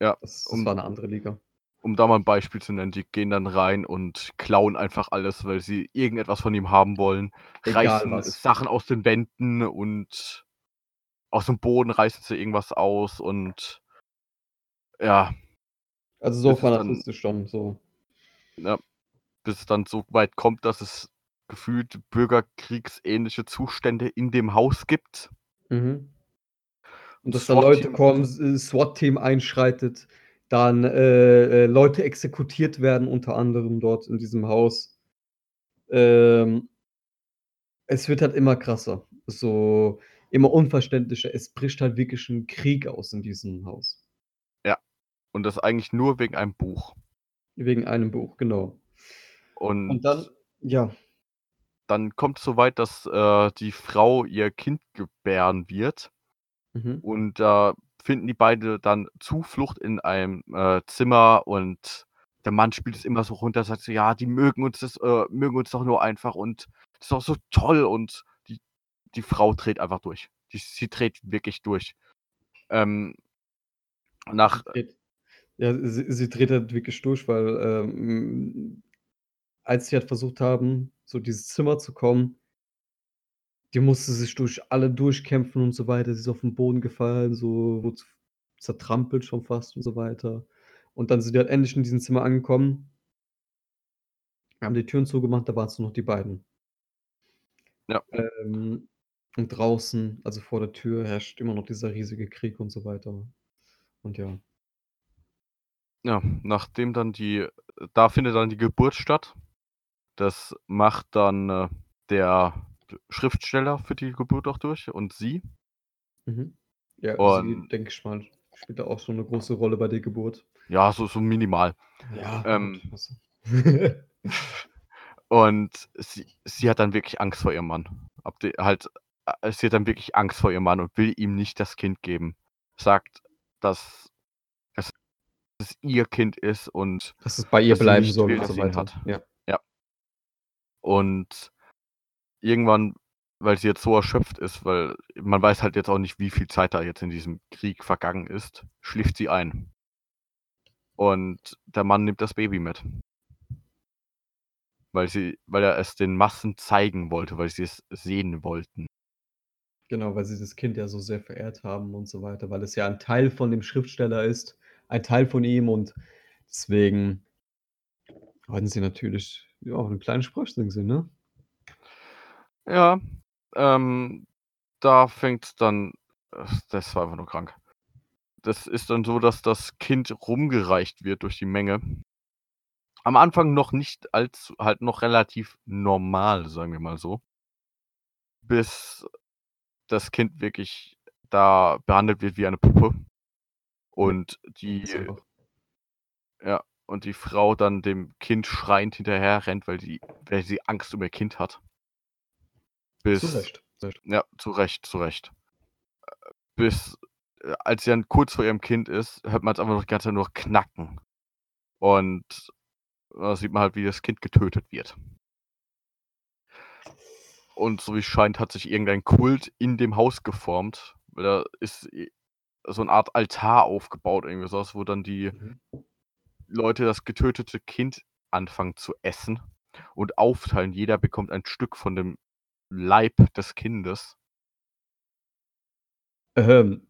Ja, das das um war 'ne andere Liga. um da mal 'n Beispiel zu nennen, die gehen dann rein und klauen einfach alles, weil sie irgendetwas von ihm haben wollen, Egal reißen was. Sachen aus den Wänden und aus'm Boden reißen sie irgendwas aus und ja. Also, so dann fanatistisch schon, so. ja, bis es dann so weit kommt, dass es gefühlt bürgerkriegsähnliche Zustände in dem Haus gibt. Mhm. Und dass da Leute kommen, äh, SWAT-Team einschreitet, dann, äh, äh, Leute exekutiert werden, unter anderem dort in diesem Haus. Ähm es wird halt immer krasser, so immer unverständlicher. Es bricht halt wirklich 'n Krieg aus in diesem Haus. Ja, und das eigentlich nur wegen einem Buch. Wegen einem Buch, genau. Und dann Und ja. dann kommt's so weit, dass, äh, die Frau ihr Kind gebären wird. Mhm. Und da finden die beide dann Zuflucht in einem, äh, Zimmer und der Mann spielt es immer so runter, sagt so: „Ja, die mögen uns das äh, mögen uns doch nur einfach und das ist doch so toll.“ Und die Frau dreht einfach durch. Die sie dreht wirklich durch. Ähm, nach ja, sie sie dreht halt wirklich durch, weil, ähm, als sie halt versucht haben, so dieses Zimmer zu kommen die musste sich durch alle durchkämpfen und so weiter. Sie ist auf 'n Boden gefallen, so wurde zertrampelt schon fast und so weiter. Und dann sind die halt endlich in diesem Zimmer angekommen haben die Türen zugemacht, da waren's nur noch die beiden. Ja. Ähm, und draußen, also vor der Tür, herrscht immer noch dieser riesige Krieg und so weiter. Und ja. Ja, nachdem dann die da findet dann die Geburt statt. Das macht dann, äh, der Schriftsteller führt die Geburt auch durch und sie. Mhm. Ja, sie, Und denke ich mal, spielt da auch schon 'ne große Rolle bei der Geburt. Ja, so so minimal. Ja, Ähm und sie sie hat dann wirklich Angst vor ihrem Mann. Ab de halt äh, sie hat dann wirklich Angst vor ihrem Mann und will ihm nicht das Kind geben. Sagt, dass es es ihr Kind ist und Dass es bei ihr dass bleiben soll will, und dass so weiter. hat. Ja. Ja. Und irgendwann, weil sie jetzt so erschöpft ist, weil man weiß halt jetzt auch nicht, wie viel Zeit da jetzt in diesem Krieg vergangen ist, schläft sie ein. Und der Mann nimmt das Baby mit. Weil sie weil er es den Massen zeigen wollte, weil sie es sehen wollten. Genau, weil sie das Kind ja so sehr verehrt haben und so weiter, weil es ja ein Teil von dem Schriftsteller ist, ein Teil von ihm und deswegen wollten sie natürlich, ja, 'n kleinen Sprössling sehen, ne? Ja, ähm, da fängt's dann das war einfach nur krank. Das ist dann so, dass das Kind rumgereicht wird durch die Menge. Am Anfang noch nicht allzu halt noch relativ normal, sagen wir mal so. Bis das Kind wirklich da behandelt wird wie eine Puppe. Und die ja, und die Frau dann dem Kind schreiend hinterherrennt, weil die weil sie Angst um ihr Kind hat. Zu Bis Recht, Ja, zu Recht, zu Recht. Äh, bis, äh, als sie dann kurz vor ihrem Kind ist, hört man es einfach noch die ganze Zeit nur knacken. Und da sieht man halt, wie das Kind getötet wird. Und so wie es scheint, hat sich irgendein Kult in dem Haus geformt. Da ist so eine Art Altar aufgebaut, irgendwie sowas, wo dann die Mhm. Leute das getötete Kind anfangen zu essen und aufteilen. Jeder bekommt ein Stück von dem Leib des Kindes. Ähm,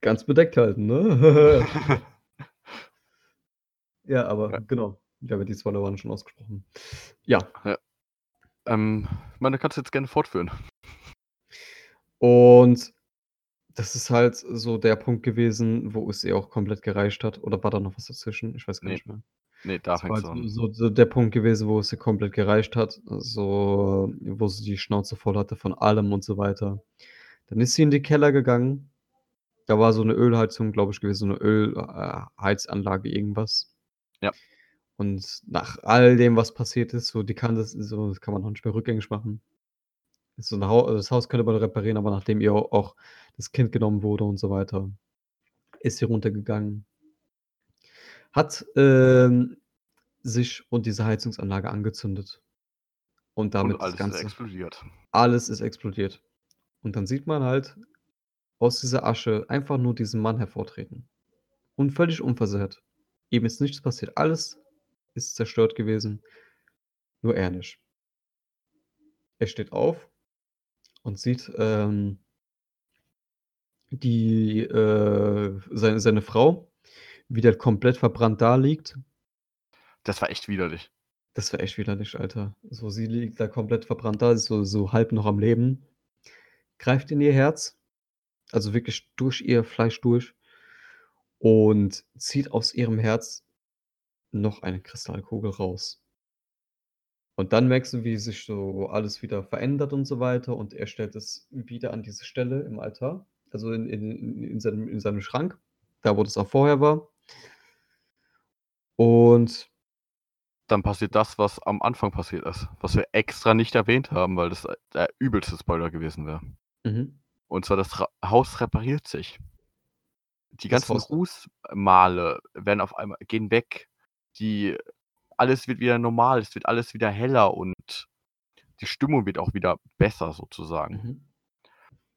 ganz bedeckt halten, ne? ja, aber Ja. genau. Ich habe die Spoiler schon ausgesprochen. Ja. Ähm, ich meine, kannst du jetzt gerne fortführen. Und das ist halt so der Punkt gewesen, wo es ihr auch komplett gereicht hat. Oder war da noch was dazwischen? Ich weiß gar Ne. nicht mehr. Ne, da halt an. so so der Punkt gewesen, wo es ihr komplett gereicht hat, so wo sie die Schnauze voll hatte von allem und so weiter. Dann ist sie in die Keller gegangen. Da war so 'ne Ölheizung, glaube ich, gewesen, so 'ne Öl äh, irgendwas. Ja. Und nach all dem, was passiert ist, so die kann das so das kann man auch nicht mehr rückgängig machen. So 'n Hau das Haus könnte man reparieren, aber nachdem ihr au auch das Kind genommen wurde und so weiter, ist sie runtergegangen. Hat, ähm, sich und diese Heizungsanlage angezündet. Und damit Und das alles ist Ganze explodiert. alles ist explodiert. Und dann sieht man halt aus dieser Asche einfach nur diesen Mann hervortreten. Und völlig unversehrt. Ihm ist nichts passiert. Alles ist zerstört gewesen, nur er nicht. Er steht auf und sieht, ähm die, äh seine seine Frau, wie der komplett verbrannt da liegt. Das war echt widerlich. Das war echt widerlich, Alter. So, sie liegt da komplett verbrannt da, ist so so halb noch am Leben, greift in ihr Herz, also wirklich durch ihr Fleisch durch und zieht aus ihrem Herz noch eine Kristallkugel raus. Und dann merkst du, wie sich so alles wieder verändert und so weiter und er stellt es wieder an diese Stelle im Altar, also in in in seinem in seinem Schrank, da wo das auch vorher war. Und Dann passiert das, was am Anfang passiert ist, was wir extra nicht erwähnt haben, weil das, der übelste Spoiler gewesen wäre. Mhm. Und zwar das Ra Haus repariert sich. Die ganzen Haus Rußmale werden auf einmal gehen weg. Die alles wird wieder normal, es wird alles wieder heller und die Stimmung wird auch wieder besser sozusagen. Mhm.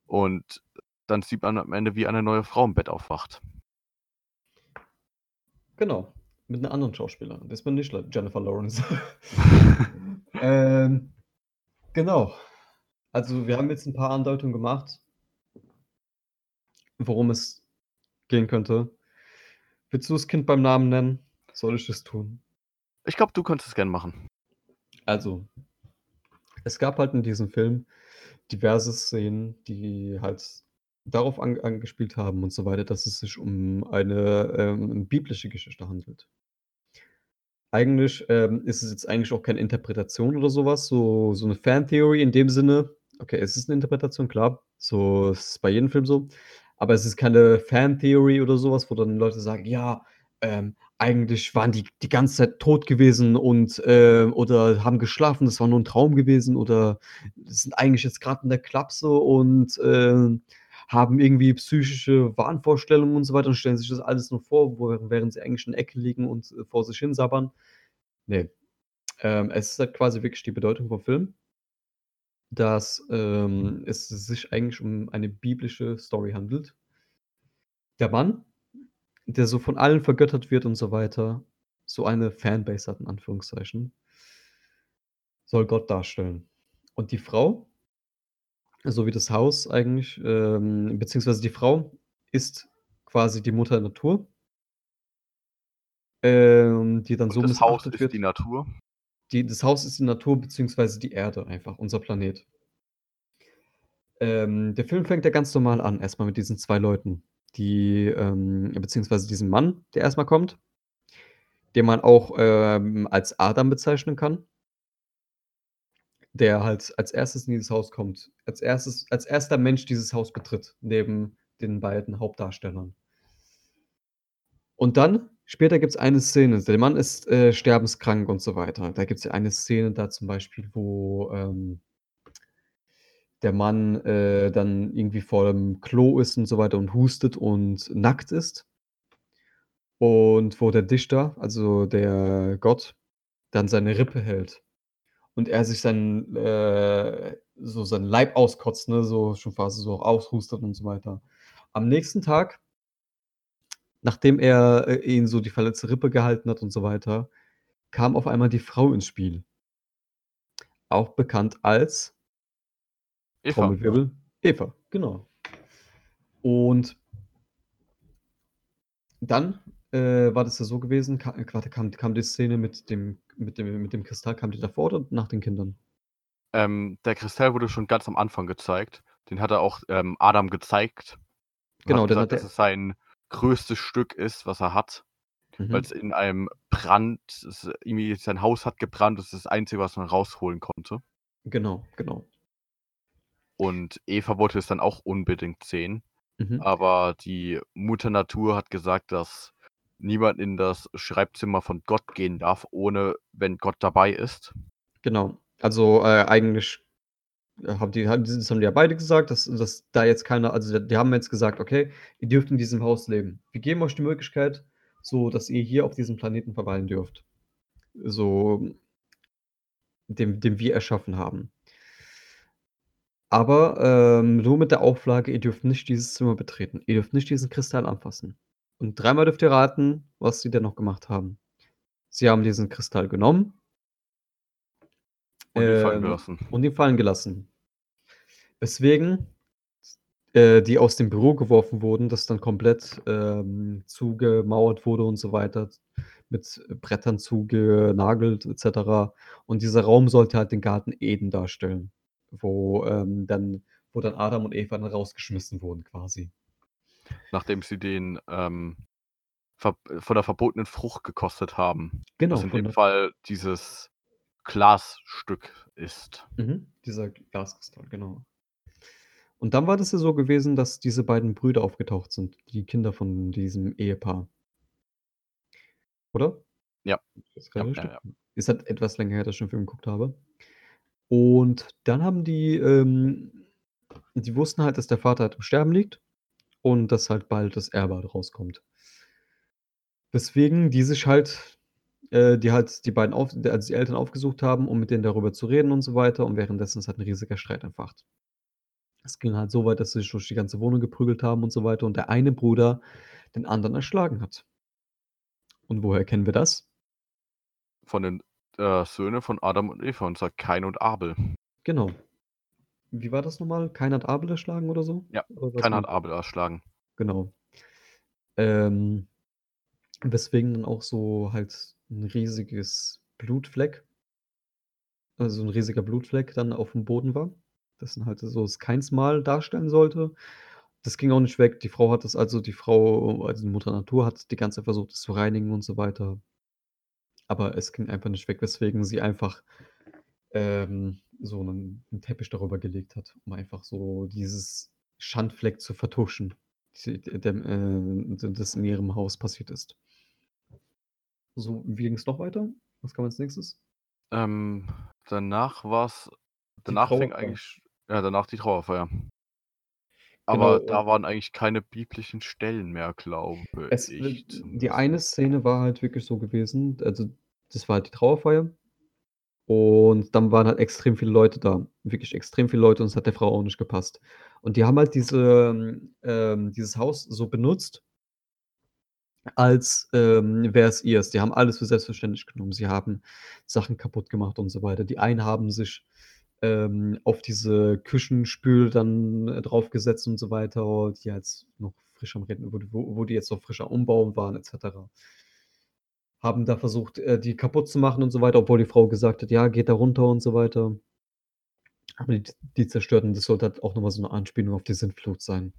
Und dann sieht man am Ende, wie eine neue Frau im Bett aufwacht. Genau, mit 'ner anderen Schauspielerin. Diesmal nicht la Jennifer Lawrence. Ähm, genau. Also, wir haben jetzt 'n paar Andeutungen gemacht worum es gehen könnte. Willst du das Kind beim Namen nennen? Soll ich das tun? Ich glaube, du könntest es gern machen. Also, es gab halt in diesem Film diverse Szenen, die halt darauf an angespielt haben und so weiter, dass es sich um eine, ähm, biblische Geschichte handelt. Eigentlich, ähm, ist es jetzt eigentlich auch keine Interpretation oder so was, so so 'ne Fan-Theory in dem Sinne. Okay, es ist 'ne Interpretation, klar, so ist es bei jedem Film so, aber es ist keine Fan-Theory oder so was, wo dann Leute sagen: „Ja, ähm, eigentlich waren die die ganze Zeit tot gewesen und, äh oder haben geschlafen, das war nur 'n Traum gewesen oder sind eigentlich jetzt grad in der Klapse und, ähm, haben irgendwie psychische Wahnvorstellungen und so weiter und stellen sich das alles nur vor, während sie eigentlich in der Ecke liegen und, äh, vor sich hin sabbern.“ Ne. Ähm, es ist halt quasi wirklich die Bedeutung vom Film dass, ähm, es sich eigentlich um eine biblische Story handelt. Der Mann, der so von allen vergöttert wird und so weiter, so eine Fanbase hat in Anführungszeichen soll Gott darstellen. Und die Frau sowie das Haus eigentlich, ähm beziehungsweise die Frau ist quasi die Mutter Natur ähm, die dann Und so das Haus ist wird. die Natur? Die das Haus ist die Natur beziehungsweise die Erde einfach, unser Planet. Ähm, der Film fängt ja ganz normal an, erst mal mit diesen 2 Leuten, die, ähm beziehungsweise diesem Mann, der erst mal kommt, den man auch, ähm, als Adam bezeichnen kann der halt als 1. in dieses Haus kommt. Als 1. als 1. Mensch dieses Haus betritt, neben den beiden Hauptdarstellern. Und dann später gibt's eine Szene. Der Mann ist, äh, sterbenskrank und so weiter. Da gibt's ja eine Szene da zum Beispiel, wo, ähm der Mann äh, dann irgendwie vor dem Klo ist und so weiter und hustet und nackt ist. Und wo der Dichter, also der Gott, dann seine Rippe hält und er sich seinen, äh, so seinen Leib auskotzt, ne, so schon fast so aushustet und so weiter. Am nächsten Tag, nachdem er äh, ihn so die verletzte Rippe gehalten hat und so weiter, kam auf einmal die Frau ins Spiel. Auch bekannt als Eva. Trommelwirbel Eva, genau. Und dann äh, war das ja so gewesen, ka warte, kam kam die Szene mit dem mit dem mit dem Kristall kam die davor oder nach den Kindern? Ähm, der Kristall wurde schon ganz am Anfang gezeigt. Den hat er auch ähm, Adam gezeigt. Genau, hat gesagt, hat dass er es sein größtes Stück ist, was er hat, weil mhm. es in einem Brand, es, irgendwie sein Haus hat gebrannt, das ist das Einzige, was man rausholen konnte. Genau, genau. Und Eva wollte es dann auch unbedingt sehen, Mhm. aber die Mutter Natur hat gesagt, dass niemand in das Schreibzimmer von Gott gehen darf, ohne wenn Gott dabei ist. Genau. Also, äh, eigentlich äh, haben die haben das haben die ja beide gesagt, dass dass da jetzt keiner also, die haben jetzt gesagt: „Okay, ihr dürft in diesem Haus leben. Wir geben euch die Möglichkeit, so dass ihr hier auf diesem Planeten verweilen dürft.“ So den den wir erschaffen haben. Aber, ähm, nur mit der Auflage, ihr dürft nicht dieses Zimmer betreten. Ihr dürft nicht diesen Kristall anfassen. Und dreimal dürft ihr raten, was sie denn noch gemacht haben. Sie haben diesen Kristall genommen Und ihn fallen ähm, gelassen. und ihn fallen gelassen. Weswegen, äh, die aus dem Büro geworfen wurden, das dann komplett, ähm, zugemauert wurde und so weiter, mit Brettern zugenagelt et cetera. Und dieser Raum sollte halt den Garten Eden darstellen, wo, ähm, dann wo dann Adam und Eva dann rausgeschmissen wurden quasi. Nachdem sie den, ähm, von der verbotenen Frucht gekostet haben. Genau, Was in dem Fall dieses Glasstück ist. Mhm, dieser Glaskristall, genau. Und dann war das ja so gewesen, dass diese beiden Brüder aufgetaucht sind, die Kinder von diesem Ehepaar. Oder? Ja. Ist Ja, ja, ja. Ist halt etwas länger her, dass ich den Film geguckt habe. Und dann haben die, ähm die wussten halt, dass der Vater halt im Sterben liegt und dass halt bald das Erbe halt rauskommt. Weswegen die sich halt äh, die halt die beiden auf also die Eltern aufgesucht haben, um mit denen darüber zu reden und so weiter und währenddessen ist halt 'n riesiger Streit entfacht. Es ging halt so weit, dass sie sich durch die ganze Wohnung geprügelt haben und so weiter und der eine Bruder den anderen erschlagen hat. Und woher kennen wir das? Von den, äh, Söhnen von Adam und Eva, und zwar Kain und Abel. Genau. Wie war das noch mal? Kain hat Abel erschlagen oder so? Ja, Oder Kain hat Abel erschlagen. Genau. Ähm, weswegen dann auch so halt 'n riesiges Blutfleck also 'n riesiger Blutfleck dann aufm Boden war, das dann halt so das Kainsmal darstellen sollte. Das ging auch nicht weg. Die Frau hat das also die Frau also die Mutter Natur hat die ganze Zeit versucht, das zu reinigen und so weiter. Aber es ging einfach nicht weg, weswegen sie einfach, ähm, so 'nen 'n Teppich darüber gelegt hat, um einfach so dieses Schandfleck zu vertuschen, die dem äh, das in ihrem Haus passiert ist. So, wie ging's noch weiter? Was kam als Nächstes? Ähm, danach war's Die danach fing eigentlich ja, danach die Trauerfeier. Genau, Aber da und waren eigentlich keine biblischen Stellen mehr, glaube Es ich die eine Szene war halt wirklich so gewesen, also das war halt die Trauerfeier und dann waren halt extrem viele Leute da, wirklich extrem viele Leute und es hat der Frau auch nicht gepasst. Und die haben halt diese ähm, dieses Haus so benutzt als, ähm, wär's ihrs. Die haben alles für selbstverständlich genommen. Sie haben Sachen kaputt gemacht und so weiter. Die einen haben sich, ähm, auf diese Küchenspül dann, äh, draufgesetzt und so weiter, die jetzt noch frisch am Reden wo wo die jetzt noch frisch am Umbauen waren et cetera. Haben da versucht, äh, die kaputt zu machen und so weiter, obwohl die Frau gesagt hat: „Ja, geht da runter“ und so weiter. Aber die die zerstörten das sollte halt auch noch mal so 'ne Anspielung auf die Sintflut sein.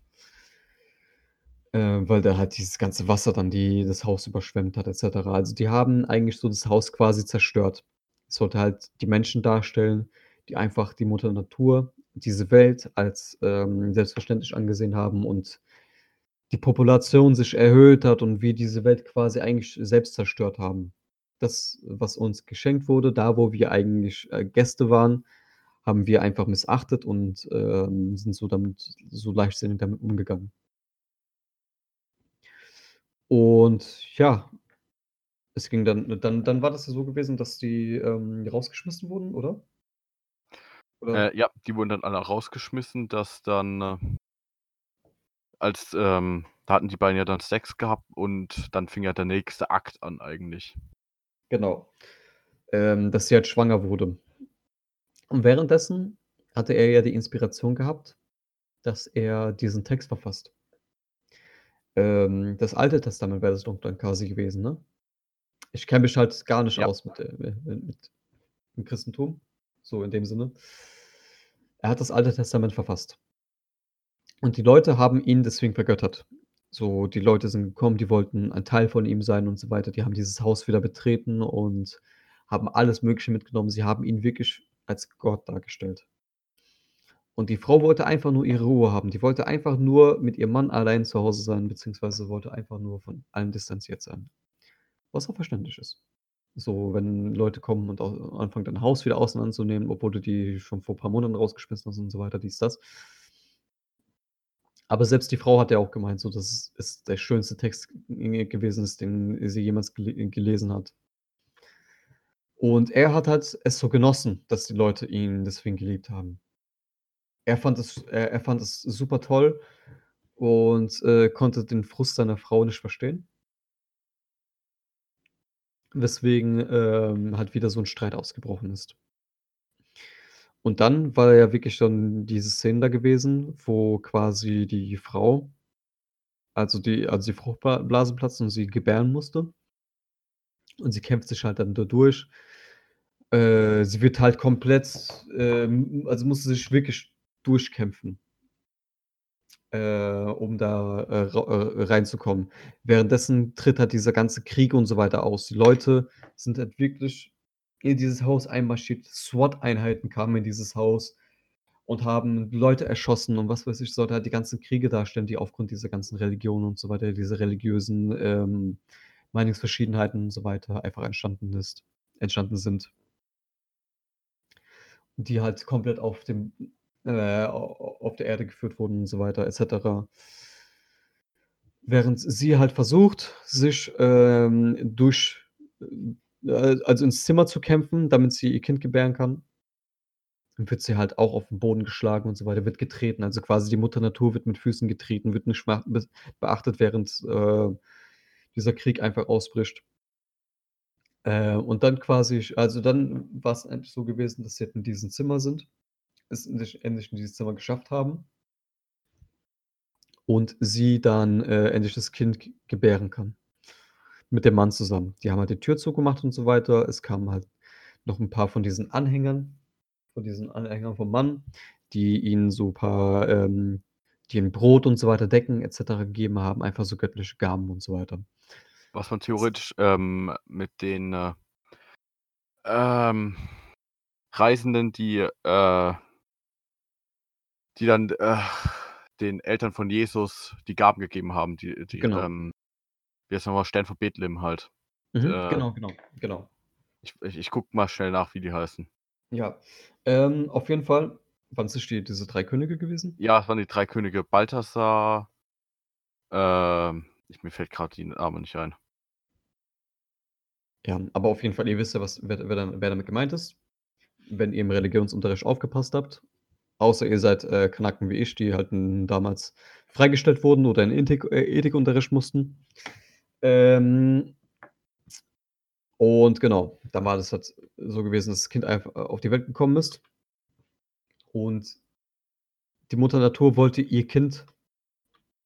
Äh, weil da halt dieses ganze Wasser dann die das Haus überschwemmt hat et cetera. Also, die haben eigentlich so das Haus quasi zerstört. Es sollte halt die Menschen darstellen, die einfach die Mutter Natur, diese Welt als, ähm, selbstverständlich angesehen haben und die Population sich erhöht hat und wir diese Welt quasi eigentlich selbst zerstört haben. Das, was uns geschenkt wurde, da wo wir eigentlich, äh, Gäste waren, haben wir einfach missachtet und, ähm, sind so damit so leichtsinnig damit umgegangen. Und ja, es ging dann dann dann war das ja so gewesen, dass die, ähm, rausgeschmissen wurden, oder? Oder? Äh, ja, die wurden dann alle rausgeschmissen, dass dann äh als, ähm da hatten die beiden ja dann Sex gehabt und dann fing ja der nächste Akt an eigentlich. Genau. Ähm, dass sie halt schwanger wurde. Und währenddessen hatte er ja die Inspiration gehabt, dass er diesen Text verfasst. Ähm, das Alte Testament wäre das doch dann quasi gewesen, ne? Ich kenne mich halt gar nicht Ja. aus mit, äh, mi mit dem Christentum, so in dem Sinne. Er hat das Alte Testament verfasst. Und die Leute haben ihn deswegen vergöttert. So, die Leute sind gekommen, die wollten ein Teil von ihm sein und so weiter. Die haben dieses Haus wieder betreten und haben alles Mögliche mitgenommen. Sie haben ihn wirklich als Gott dargestellt. Und die Frau wollte einfach nur ihre Ruhe haben. Die wollte einfach nur mit ihrem Mann allein zu Hause sein, beziehungsweise wollte einfach nur von allem distanziert sein. Was auch verständlich ist. So, wenn Leute kommen und au anfangen, dein Haus wieder auseinanderzunehmen, obwohl du die schon vor paar Monaten rausgeschmissen hast und so weiter, dies, das. Aber selbst die Frau hat ja auch gemeint, so, dass es der schönste Text gewesen ist, den sie jemals gele gelesen hat. Und er hat halt es so genossen, dass die Leute ihn deswegen geliebt haben. Er fand es er er fand es super toll und, äh, konnte den Frust seiner Frau nicht verstehen. Weswegen, ähm, halt wieder so 'n Streit ausgebrochen ist. Und dann war ja wirklich dann diese Szene da gewesen, wo quasi die Frau also die also die Fruchtbla Blase platzt und sie gebären musste. Und sie kämpft sich halt dann da durch. Äh, sie wird halt komplett, ähm also musste sich wirklich durchkämpfen äh, um da, äh, äh, reinzukommen. Währenddessen tritt halt dieser ganze Krieg und so weiter aus. Die Leute sind halt wirklich in dieses Haus einmarschiert. SWAT-Einheiten kamen in dieses Haus und haben Leute erschossen und was weiß ich, sollte halt die ganzen Kriege darstellen, die aufgrund dieser ganzen Religionen und so weiter, diese religiösen, ähm, Meinungsverschiedenheiten und so weiter einfach entstanden ist entstanden sind. Die halt komplett auf dem äh, au auf der Erde geführt wurden und so weiter et cetera. Während sie halt versucht, sich, ähm, durch äh, also ins Zimmer zu kämpfen, damit sie ihr Kind gebären kann wird sie halt auch auf 'n Boden geschlagen und so weiter, wird getreten. Also quasi die Mutter Natur wird mit Füßen getreten, wird nicht beachtet, während, äh, dieser Krieg einfach ausbricht. Äh, und dann quasi also dann war's endlich so gewesen, dass sie halt in diesem Zimmer sind, es endlich in dieses Zimmer geschafft haben und sie dann, äh, endlich das Kind gebären kann mit dem Mann zusammen. Die haben halt die Tür zugemacht und so weiter. Es kamen halt noch 'n paar von diesen Anhängern von diesen Anhängern vom Mann, die ihnen so paar, ähm die ihnen Brot und so weiter, Decken et cetera gegeben haben, einfach so göttliche Gaben und so weiter. Was man theoretisch, ähm, mit den, äh ähm, Reisenden, die, äh die dann, äh, den Eltern von Jesus die Gaben gegeben haben, die die, Genau. ähm wie heißt noch mal? Stern von Bethlehem halt. Mhm, Äh genau, genau, genau. Ich ich ich gucke mal schnell nach, wie die heißen. Ja, ähm, auf jeden Fall waren's nicht die diese 3 Könige gewesen? Ja, es waren die 3 Könige Balthasar ich mir fällt grad die Name nicht ein. Ja, aber auf jeden Fall, ihr wisst ja, was wer wer damit gemeint ist, wenn ihr im Religionsunterricht aufgepasst habt. Außer ihr seid, äh, Kanaken wie ich, die halt, damals freigestellt wurden oder in Ethik äh, Ethikunterricht mussten. Ähm und genau, da war das halt so gewesen, dass das Kind einfach auf die Welt gekommen ist. Und die Mutter Natur wollte ihr Kind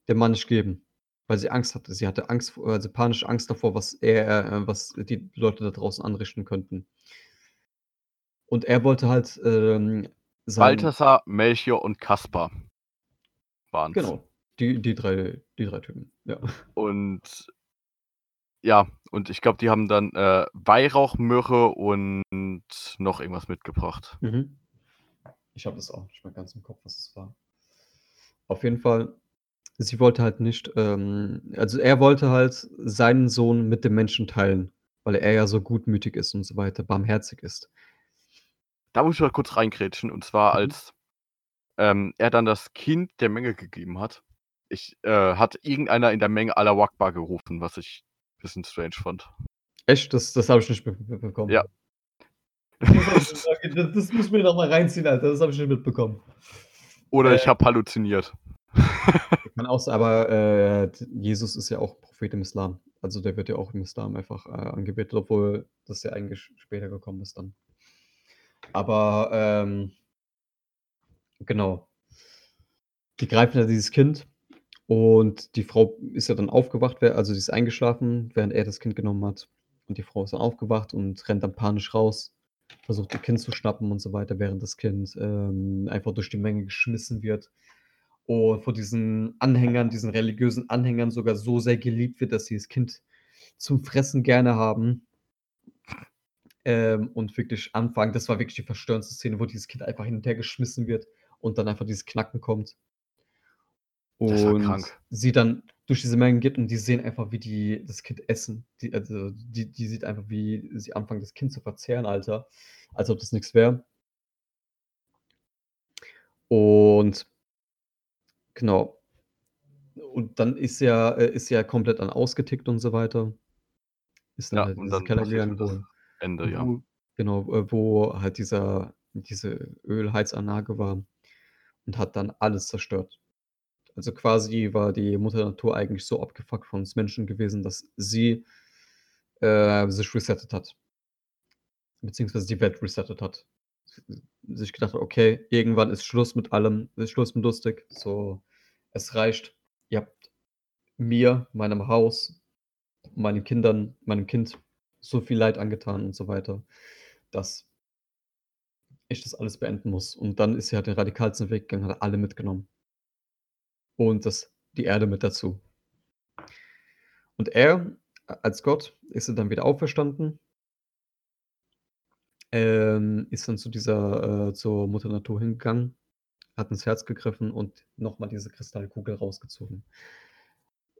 dem Mann nicht geben, weil sie Angst hatte. Sie hatte Angst also panische Angst davor, was er äh, was die Leute da draußen anrichten könnten. Und er wollte halt, ähm, Balthasar, Melchior und Kaspar waren's. Genau, die die 3 die 3 Typen, ja. Und ja, und ich glaube, die haben dann, äh, Weihrauch, Myrrhe und noch irgendwas mitgebracht. Mhm. Ich habe das auch nicht mehr ganz im Kopf, was es war. Auf jeden Fall, sie wollte halt nicht, ähm also er wollte halt seinen Sohn mit dem Menschen teilen, weil er ja so gutmütig ist und so weiter, barmherzig ist. Da muss ich mal kurz reingrätschen. Und zwar, Mhm. als ähm, er dann das Kind der Menge gegeben hat, ich, äh, hat irgendeiner in der Menge Allah Akbar gerufen, was ich ein bisschen strange fand. Echt? Das, das habe ich nicht mit- mitbekommen. Ja. Das, das, das muss mir noch mal reinziehen, Alter. Das habe ich nicht mitbekommen. Oder Äh. ich habe halluziniert. Kann auch sein, aber äh, Jesus ist ja auch Prophet im Islam. Also der wird ja auch im Islam einfach äh, angebetet, obwohl das ja eigentlich später gekommen ist dann. Aber ähm, genau. Die greifen ja dieses Kind und die Frau ist ja dann aufgewacht, also sie ist eingeschlafen, während er das Kind genommen hat. Und die Frau ist dann aufgewacht und rennt dann panisch raus, versucht ihr Kind zu schnappen und so weiter, während das Kind ähm, einfach durch die Menge geschmissen wird und von diesen Anhängern, diesen religiösen Anhängern sogar so sehr geliebt wird, dass sie das Kind zum Fressen gerne haben. Ähm, und wirklich anfangen, das war wirklich die verstörendste Szene, wo dieses Kind einfach hin und her geschmissen wird und dann einfach dieses Knacken kommt. Und sie dann durch diese Mengen geht und die sehen einfach, wie die das Kind essen. Die, also die, die sieht einfach, wie sie anfangen, das Kind zu verzehren, Alter. Als ob das nichts wäre. Und genau. Und dann ist ja, äh, ist ja komplett dann ausgetickt und so weiter. Ist dann Ja, halt und dann Keller gegangen, Ende, ja. genau, äh, wo halt dieser, diese Ölheizanlage war und hat dann alles zerstört. Also quasi war die Mutter Natur eigentlich so abgefuckt von uns Menschen gewesen, dass sie äh, sich resettet hat. Beziehungsweise die Welt resettet hat. Sich gedacht okay, irgendwann ist Schluss mit allem, ist Schluss mit lustig. So, es reicht. Ihr habt mir, meinem Haus, meinen Kindern, meinem Kind so viel Leid angetan und so weiter, dass ich das alles beenden muss. Und dann ist sie halt den radikalsten Weg gegangen, hat alle mitgenommen. Und das, die Erde mit dazu. Und er, als Gott, ist dann wieder auferstanden, ähm, ist dann zu dieser, äh, zur Mutter Natur hingegangen, hat ins Herz gegriffen und nochmal diese Kristallkugel rausgezogen.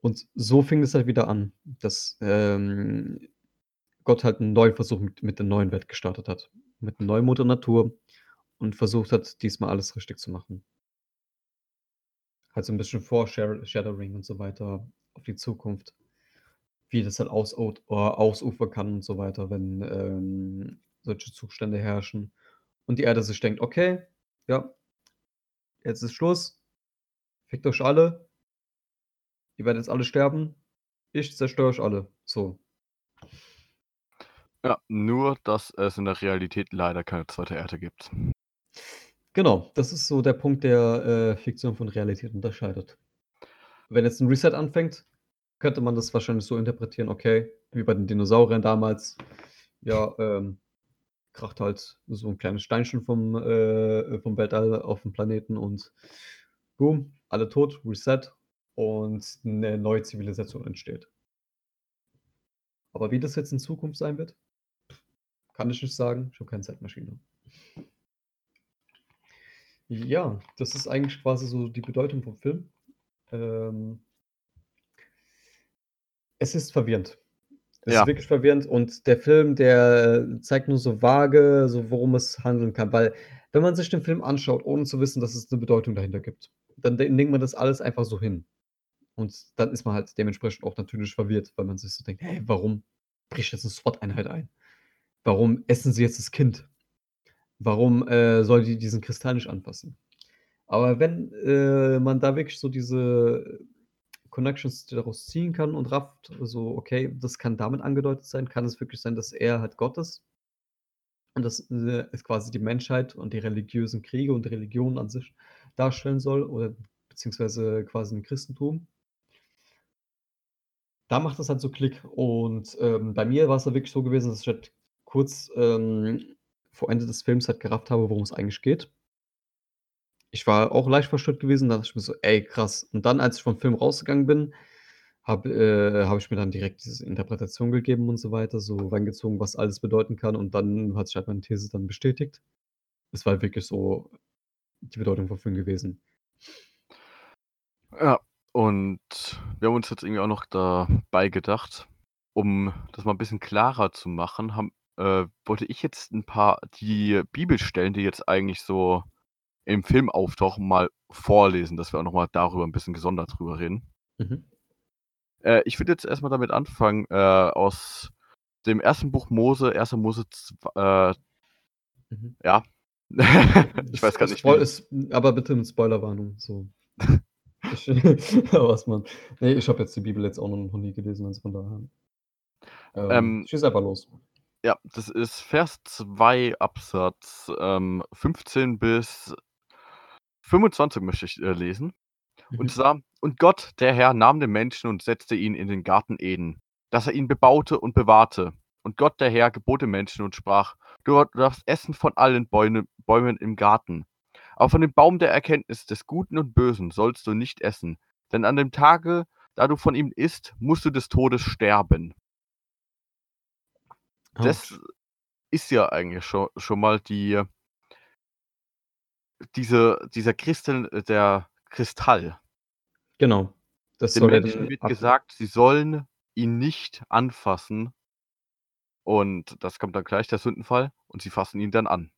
Und so fing es halt wieder an, dass ähm, Gott halt einen neuen Versuch mit, mit der neuen Welt gestartet hat. Mit einer neuen Mutter Natur und versucht hat, diesmal alles richtig zu machen. Halt so ein bisschen Foreshadowing und so weiter auf die Zukunft. Wie das halt aus, äh, ausufern kann und so weiter, wenn ähm, solche Zustände herrschen. Und die Erde sich denkt, okay, ja, jetzt ist Schluss. Fickt euch alle. Ihr werdet jetzt alle sterben. Ich zerstöre euch alle. So. Ja, nur, dass es in der Realität leider keine zweite Erde gibt. Genau, das ist so der Punkt, der äh, Fiktion von Realität unterscheidet. Wenn jetzt ein Reset anfängt, könnte man das wahrscheinlich so interpretieren, okay, wie bei den Dinosauriern damals. Ja, ähm, kracht halt so ein kleines Steinchen vom, äh, vom Weltall auf den Planeten und boom, alle tot, Reset und eine neue Zivilisation entsteht. Aber wie das jetzt in Zukunft sein wird, kann ich nicht sagen. Ich habe keine Zeitmaschine. Ja, das ist eigentlich quasi so die Bedeutung vom Film. Ähm, es ist verwirrend. Es Ja. ist wirklich verwirrend und der Film, der zeigt nur so vage, so worum es handeln kann, weil wenn man sich den Film anschaut, ohne zu wissen, dass es eine Bedeutung dahinter gibt, dann de denkt man das alles einfach so hin. Und dann ist man halt dementsprechend auch natürlich verwirrt, weil man sich so denkt: „Hey, warum bricht jetzt 'ne SWAT-Einheit ein? Warum essen sie jetzt das Kind? Warum, äh, soll die diesen Kristall nicht anfassen?“ Aber wenn, äh, man da wirklich so diese Connections daraus ziehen kann und rafft, so, okay, das kann damit angedeutet sein, kann es wirklich sein, dass er halt Gott ist und dass, äh, es quasi die Menschheit und die religiösen Kriege und Religionen an sich darstellen soll oder beziehungsweise quasi 'n Christentum. Da macht das halt so Klick und, ähm, bei mir war's halt wirklich so gewesen, dass ich halt kurz, ähm, vor Ende des Films halt gerafft habe, worum es eigentlich geht. Ich war auch leicht verstört gewesen, da dachte ich mir so: „Ey, krass.“ Und dann, als ich vom Film rausgegangen bin, habe äh, habe ich mir dann direkt diese Interpretation gegeben und so weiter, so reingezogen, was alles bedeuten kann und dann hat sich halt meine These dann bestätigt. Es war wirklich so die Bedeutung vom Film gewesen. Ja, und wir haben uns jetzt irgendwie auch noch dabei gedacht, um das mal 'n bisschen klarer zu machen, haben äh, wollte ich jetzt ein paar die Bibelstellen, die jetzt eigentlich so im Film auftauchen, mal vorlesen, dass wir auch noch mal darüber ein bisschen gesondert drüber reden. Mhm. Äh, ich würde jetzt erst mal damit anfangen, äh, aus dem ersten Buch Mose, 1. Mose äh, Mhm. ja. Ich weiß gar nicht, Spoil ist aber bitte mit Spoilerwarnung, so. Ich was man ne, ich habe jetzt die Bibel jetzt auch noch nie gelesen, also von daher. Ähm, Ähm schieß einfach los. Ja, das ist Vers 2 Absatz, ähm, 15 bis 25 möchte ich, äh, lesen. Und Mhm. zwar: „Und Gott, der Herr, nahm den Menschen und setzte ihn in den Garten Eden, dass er ihn bebaute und bewahrte. Und Gott, der Herr, gebot dem Menschen und sprach: Du darfst essen von allen Bäune Bäumen im Garten, aber von dem Baum der Erkenntnis des Guten und Bösen sollst du nicht essen, denn an dem Tage, da du von ihm isst, musst du des Todes sterben.“ Das ist ja eigentlich scho schon mal die diese dieser Christel äh, der Kristall. Genau. Das Den Menschen wird gesagt, sie sollen ihn nicht anfassen. Und das kommt dann gleich, der Sündenfall, und sie fassen ihn dann an.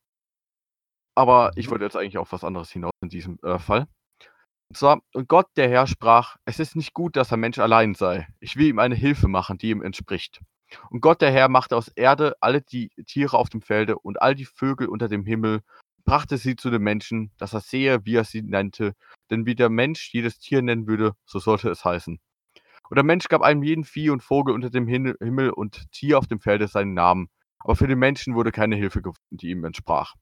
Aber ich Mhm. wollte jetzt eigentlich auf was anderes hinaus in diesem, äh, Fall. Und zwar: „Und Gott, der Herr, sprach: Es ist nicht gut, dass der Mensch allein sei. Ich will ihm eine Hilfe machen, die ihm entspricht. Und Gott, der Herr, machte aus Erde alle die Tiere auf dem Felde und all die Vögel unter dem Himmel, brachte sie zu dem Menschen, dass er sehe, wie er sie nannte. Denn wie der Mensch jedes Tier nennen würde, so sollte es heißen. Und der Mensch gab einem jeden Vieh und Vogel unter dem Himmel und Tier auf dem Felde seinen Namen. Aber für den Menschen wurde keine Hilfe gefunden, die ihm entsprach.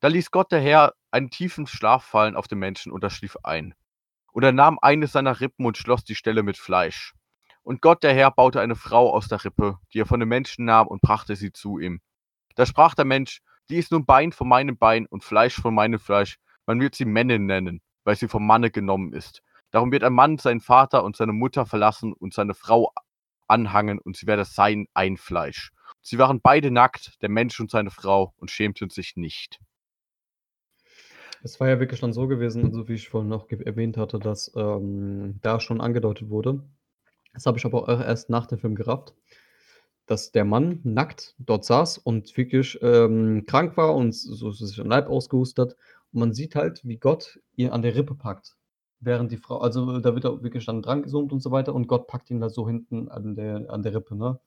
Da ließ Gott, der Herr, einen tiefen Schlaf fallen auf den Menschen, und er schlief ein. Und er nahm eine seiner Rippen und schloss die Stelle mit Fleisch. Und Gott, der Herr, baute eine Frau aus der Rippe, die er von dem Menschen nahm, und brachte sie zu ihm. Da sprach der Mensch: Die ist nun Bein von meinem Bein und Fleisch von meinem Fleisch. Man wird sie Männin nennen, weil sie vom Manne genommen ist. Darum wird ein Mann seinen Vater und seine Mutter verlassen und seine Frau anhangen, und sie werde sein ein Fleisch. Sie waren beide nackt, der Mensch und seine Frau, und schämten sich nicht. Es war ja wirklich dann so gewesen, so wie ich vorhin noch erwähnt hatte, dass, ähm, da schon angedeutet wurde. Das habe ich aber auch erst nach dem Film gerafft, dass der Mann nackt dort saß und wirklich, ähm, krank war und so sich den Leib ausgehustet. Und man sieht halt, wie Gott ihn an der Rippe packt, während die Frau also, da wird er wirklich dann drangezoomt und so weiter und Gott packt ihn da so hinten an der an der Rippe, ne?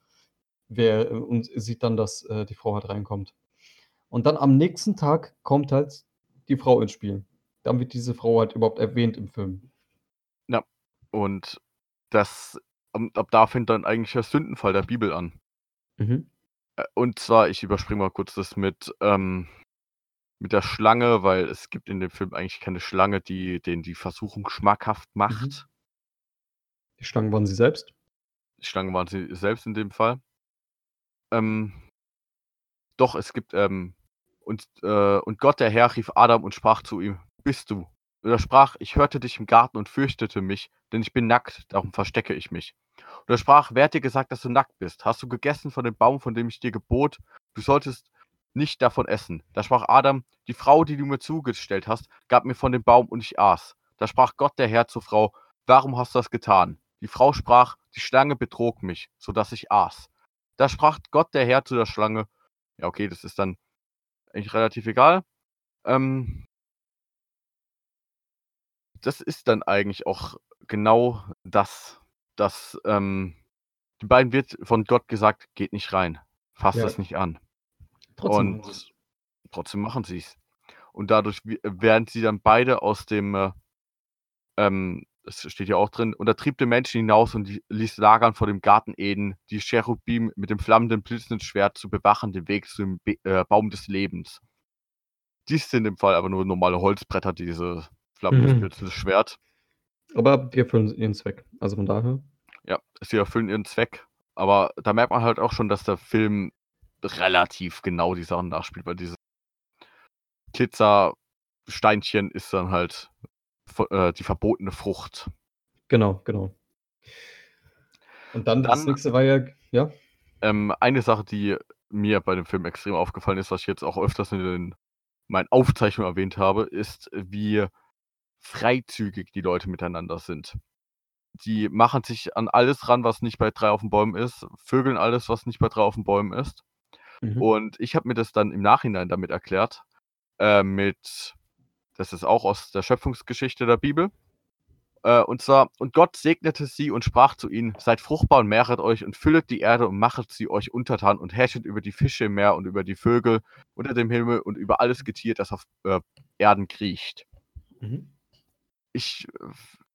Wer und sieht dann, dass, äh, die Frau halt reinkommt. Und dann am nächsten Tag kommt halt die Frau ins Spiel. Dann wird diese Frau halt überhaupt erwähnt im Film. Ja, und das ab da fängt dann eigentlich der Sündenfall der Bibel an. Mhm. Äh, und zwar, ich überspringe mal kurz das mit, ähm mit der Schlange, weil es gibt in dem Film eigentlich keine Schlange, die denen die Versuchung schmackhaft Mhm. macht. Die Schlangen waren sie selbst? Die Schlange waren sie selbst in dem Fall. Ähm doch, es gibt, ähm und, äh und Gott, der Herr, rief Adam und sprach zu ihm: „Bist du?“ Und er sprach: „Ich hörte dich im Garten und fürchtete mich, denn ich bin nackt, darum verstecke ich mich.“ Und er sprach: „Wer hat dir gesagt, dass du nackt bist? Hast du gegessen von dem Baum, von dem ich dir gebot, du solltest nicht davon essen?“ Da sprach Adam: „Die Frau, die du mir zugestellt hast, gab mir von dem Baum und ich aß.“ Da sprach Gott, der Herr, zur Frau: „Warum hast du das getan?“ Die Frau sprach: „Die Schlange betrog mich, so dass ich aß.“ Da sprach Gott, der Herr, zu der Schlange ja, okay, das ist dann eigentlich relativ egal. Ähm das ist dann eigentlich auch genau das, dass, ähm den beiden wird von Gott gesagt: „Geht nicht rein, fasst Ja. das nicht an.“ Trotzdem machen Und sie's. trotzdem machen sie's. Und dadurch werden sie dann beide aus dem, äh ähm, es steht ja auch drin: „Und er trieb den Menschen hinaus und ließ lagern vor dem Garten Eden, die Cherubim mit dem flammenden, blitzenden Schwert zu bewachen, den Weg zum Be äh, Baum des Lebens.“ Dies sind im Fall aber nur normale Holzbretter, diese flammendes, Mhm. blitzendes Schwert. Aber die erfüllen ihren Zweck. Also von daher Ja, sie erfüllen ihren Zweck. Aber da merkt man halt auch schon, dass der Film relativ genau die Sachen nachspielt, weil diese Glitzersteinchen ist dann halt äh, die verbotene Frucht. Genau, genau. Und dann das Dann nächste war ja ja? ähm, eine Sache, die mir bei dem Film extrem aufgefallen ist, was ich jetzt auch öfters in den meinen Aufzeichnungen erwähnt habe, ist, wie freizügig die Leute miteinander sind. Die machen sich an alles ran, was nicht bei 3 auf den Bäumen ist, vögeln alles, was nicht bei 3 auf den Bäumen ist. Mhm. Und ich habe mir das dann im Nachhinein damit erklärt, äh, mit, das ist auch aus der Schöpfungsgeschichte der Bibel. Äh, und zwar, und Gott segnete sie und sprach zu ihnen, seid fruchtbar und mehret euch und füllet die Erde und machet sie euch untertan und herrschet über die Fische im Meer und über die Vögel unter dem Himmel und über alles Getier, das auf äh, Erden kriecht. Mhm. Ich äh,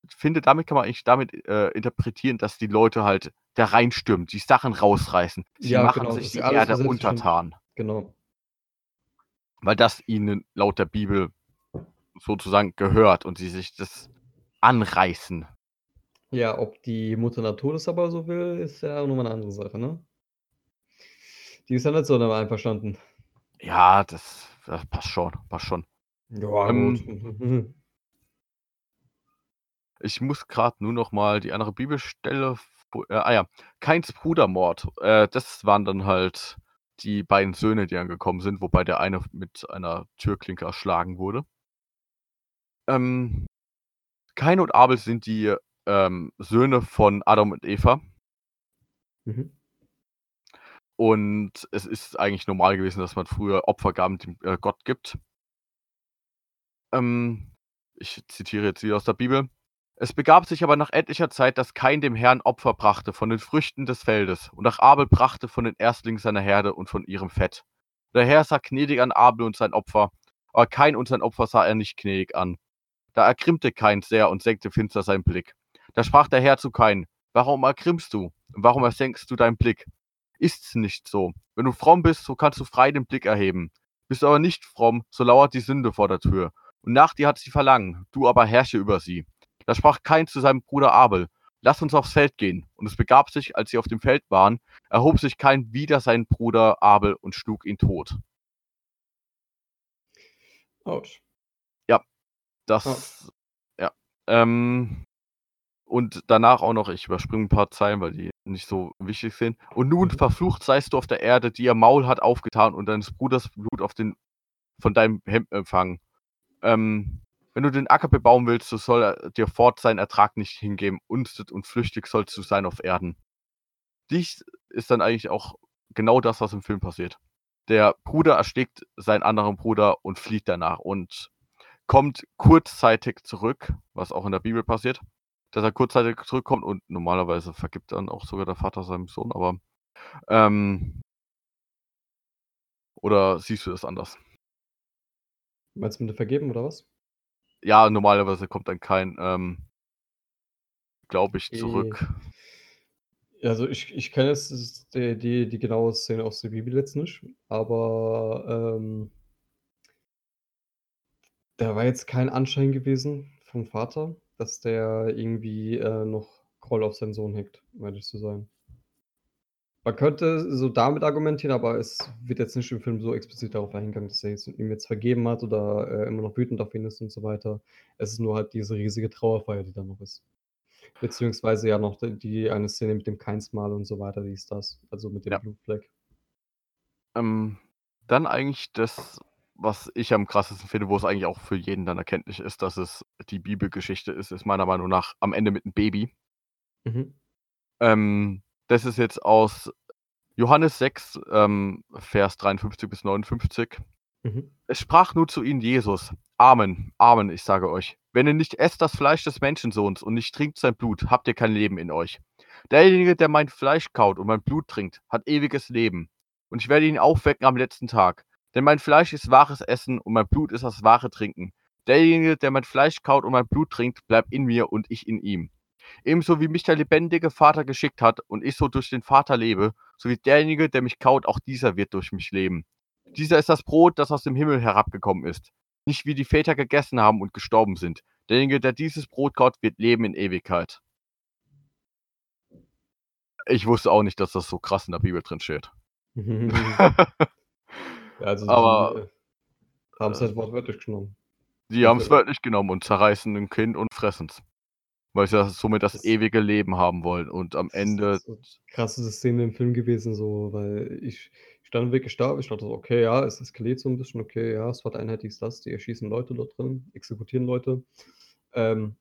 finde, damit kann man eigentlich damit äh, interpretieren, dass die Leute halt da reinstürmen, die Sachen rausreißen. Sie Ja, machen genau, sich die Erde untertan, Genau. weil das ihnen laut der Bibel sozusagen gehört und sie sich das anreißen. Ja, ob die Mutter Natur das aber so will, ist ja nochmal eine andere Sache, ne? Die ist ja nicht so damit einverstanden. Ja, das, das passt schon, passt schon. Ja, Ähm, gut. Ich muss gerade nur noch mal die andere Bibelstelle. Äh, ah ja, Kains Brudermord. Äh, das waren dann halt die beiden Söhne, die angekommen sind, wobei der eine mit einer Türklinke erschlagen wurde. Ähm, Kain und Abel sind die ähm, Söhne von Adam und Eva. Mhm. Und es ist eigentlich normal gewesen, dass man früher Opfergaben dem äh, Gott gibt. Ähm, ich zitiere jetzt wieder aus der Bibel. Es begab sich aber nach etlicher Zeit, dass Kain dem Herrn Opfer brachte von den Früchten des Feldes, und auch Abel brachte von den Erstlingen seiner Herde und von ihrem Fett. Der Herr sah gnädig an Abel und sein Opfer, aber Kain und sein Opfer sah er nicht gnädig an. Da ergrimmte Kain sehr und senkte finster seinen Blick. Da sprach der Herr zu Kain: Warum ergrimmst du? Und warum ersenkst du deinen Blick? Ist's nicht so? Wenn du fromm bist, so kannst du frei den Blick erheben. Bist du aber nicht fromm, so lauert die Sünde vor der Tür. Und nach dir hat sie Verlangen, du aber herrsche über sie. Da sprach Kain zu seinem Bruder Abel: Lass uns aufs Feld gehen. Und es begab sich, als sie auf dem Feld waren, erhob sich Kain wider seinen Bruder Abel und schlug ihn tot. Autsch. Das, ja. Ähm, und danach auch noch, ich überspringe ein paar Zeilen, weil die nicht so wichtig sind. Und nun Mhm. verflucht seist du auf der Erde, die ihr Maul hat aufgetan und deines Bruders Blut auf den, von deinem Hemd empfangen. Ähm, wenn du den Acker bebauen willst, so soll er dir fort seinen Ertrag nicht hingeben. Unstet und flüchtig sollst du sein auf Erden. Dies ist dann eigentlich auch genau das, was im Film passiert. Der Bruder erstickt seinen anderen Bruder und flieht danach und kommt kurzzeitig zurück, was auch in der Bibel passiert, dass er kurzzeitig zurückkommt und normalerweise vergibt dann auch sogar der Vater seinem Sohn, aber ähm, oder siehst du das anders? Meinst du mit dem Vergeben oder was? Ja, normalerweise kommt dann kein, ähm, glaube ich, zurück. Ja, also ich, ich kenne jetzt die, die, die genaue Szene aus der Bibel jetzt nicht, aber ähm, da war jetzt kein Anschein gewesen vom Vater, dass der irgendwie äh, noch Groll auf seinen Sohn hegt, um ehrlich zu sein. Man könnte so damit argumentieren, aber es wird jetzt nicht im Film so explizit darauf eingegangen, dass er ihm jetzt vergeben hat oder äh, immer noch wütend auf ihn ist und so weiter. Es ist nur halt diese riesige Trauerfeier, die da noch ist. Beziehungsweise ja noch die, die eine Szene mit dem Keinsmal und so weiter, die ist das. Also mit dem Ja. Blutfleck. Ähm, dann eigentlich das, was ich am krassesten finde, wo es eigentlich auch für jeden dann erkenntlich ist, dass es die Bibelgeschichte ist, ist meiner Meinung nach am Ende mit einem Baby. Mhm. Ähm, das ist jetzt aus Johannes 6, ähm, Vers 53 bis 59. Mhm. Es sprach nur zu ihnen Jesus. Amen, Amen, ich sage euch. Wenn ihr nicht esst das Fleisch des Menschensohns und nicht trinkt sein Blut, habt ihr kein Leben in euch. Derjenige, der mein Fleisch kaut und mein Blut trinkt, hat ewiges Leben. Und ich werde ihn aufwecken am letzten Tag. Denn mein Fleisch ist wahres Essen und mein Blut ist das wahre Trinken. Derjenige, der mein Fleisch kaut und mein Blut trinkt, bleibt in mir und ich in ihm. Ebenso wie mich der lebendige Vater geschickt hat und ich so durch den Vater lebe, so wie derjenige, der mich kaut, auch dieser wird durch mich leben. Dieser ist das Brot, das aus dem Himmel herabgekommen ist. Nicht wie die Väter gegessen haben und gestorben sind. Derjenige, der dieses Brot kaut, wird leben in Ewigkeit. Ich wusste auch nicht, dass das so krass in der Bibel drin steht. also Aber, äh, haben es halt wortwörtlich genommen. Die haben es wörtlich genommen und zerreißen ein Kind und fressen es. Weil sie somit das, Das- ewige Leben haben wollen. Und am Ende. So krasse Szene im Film gewesen, so, weil ich stand wirklich da, ich dachte so, okay, ja, es eskaliert so ein bisschen, okay, ja, es wird einheitlich das, die erschießen Leute dort drin, exekutieren Leute. Ähm,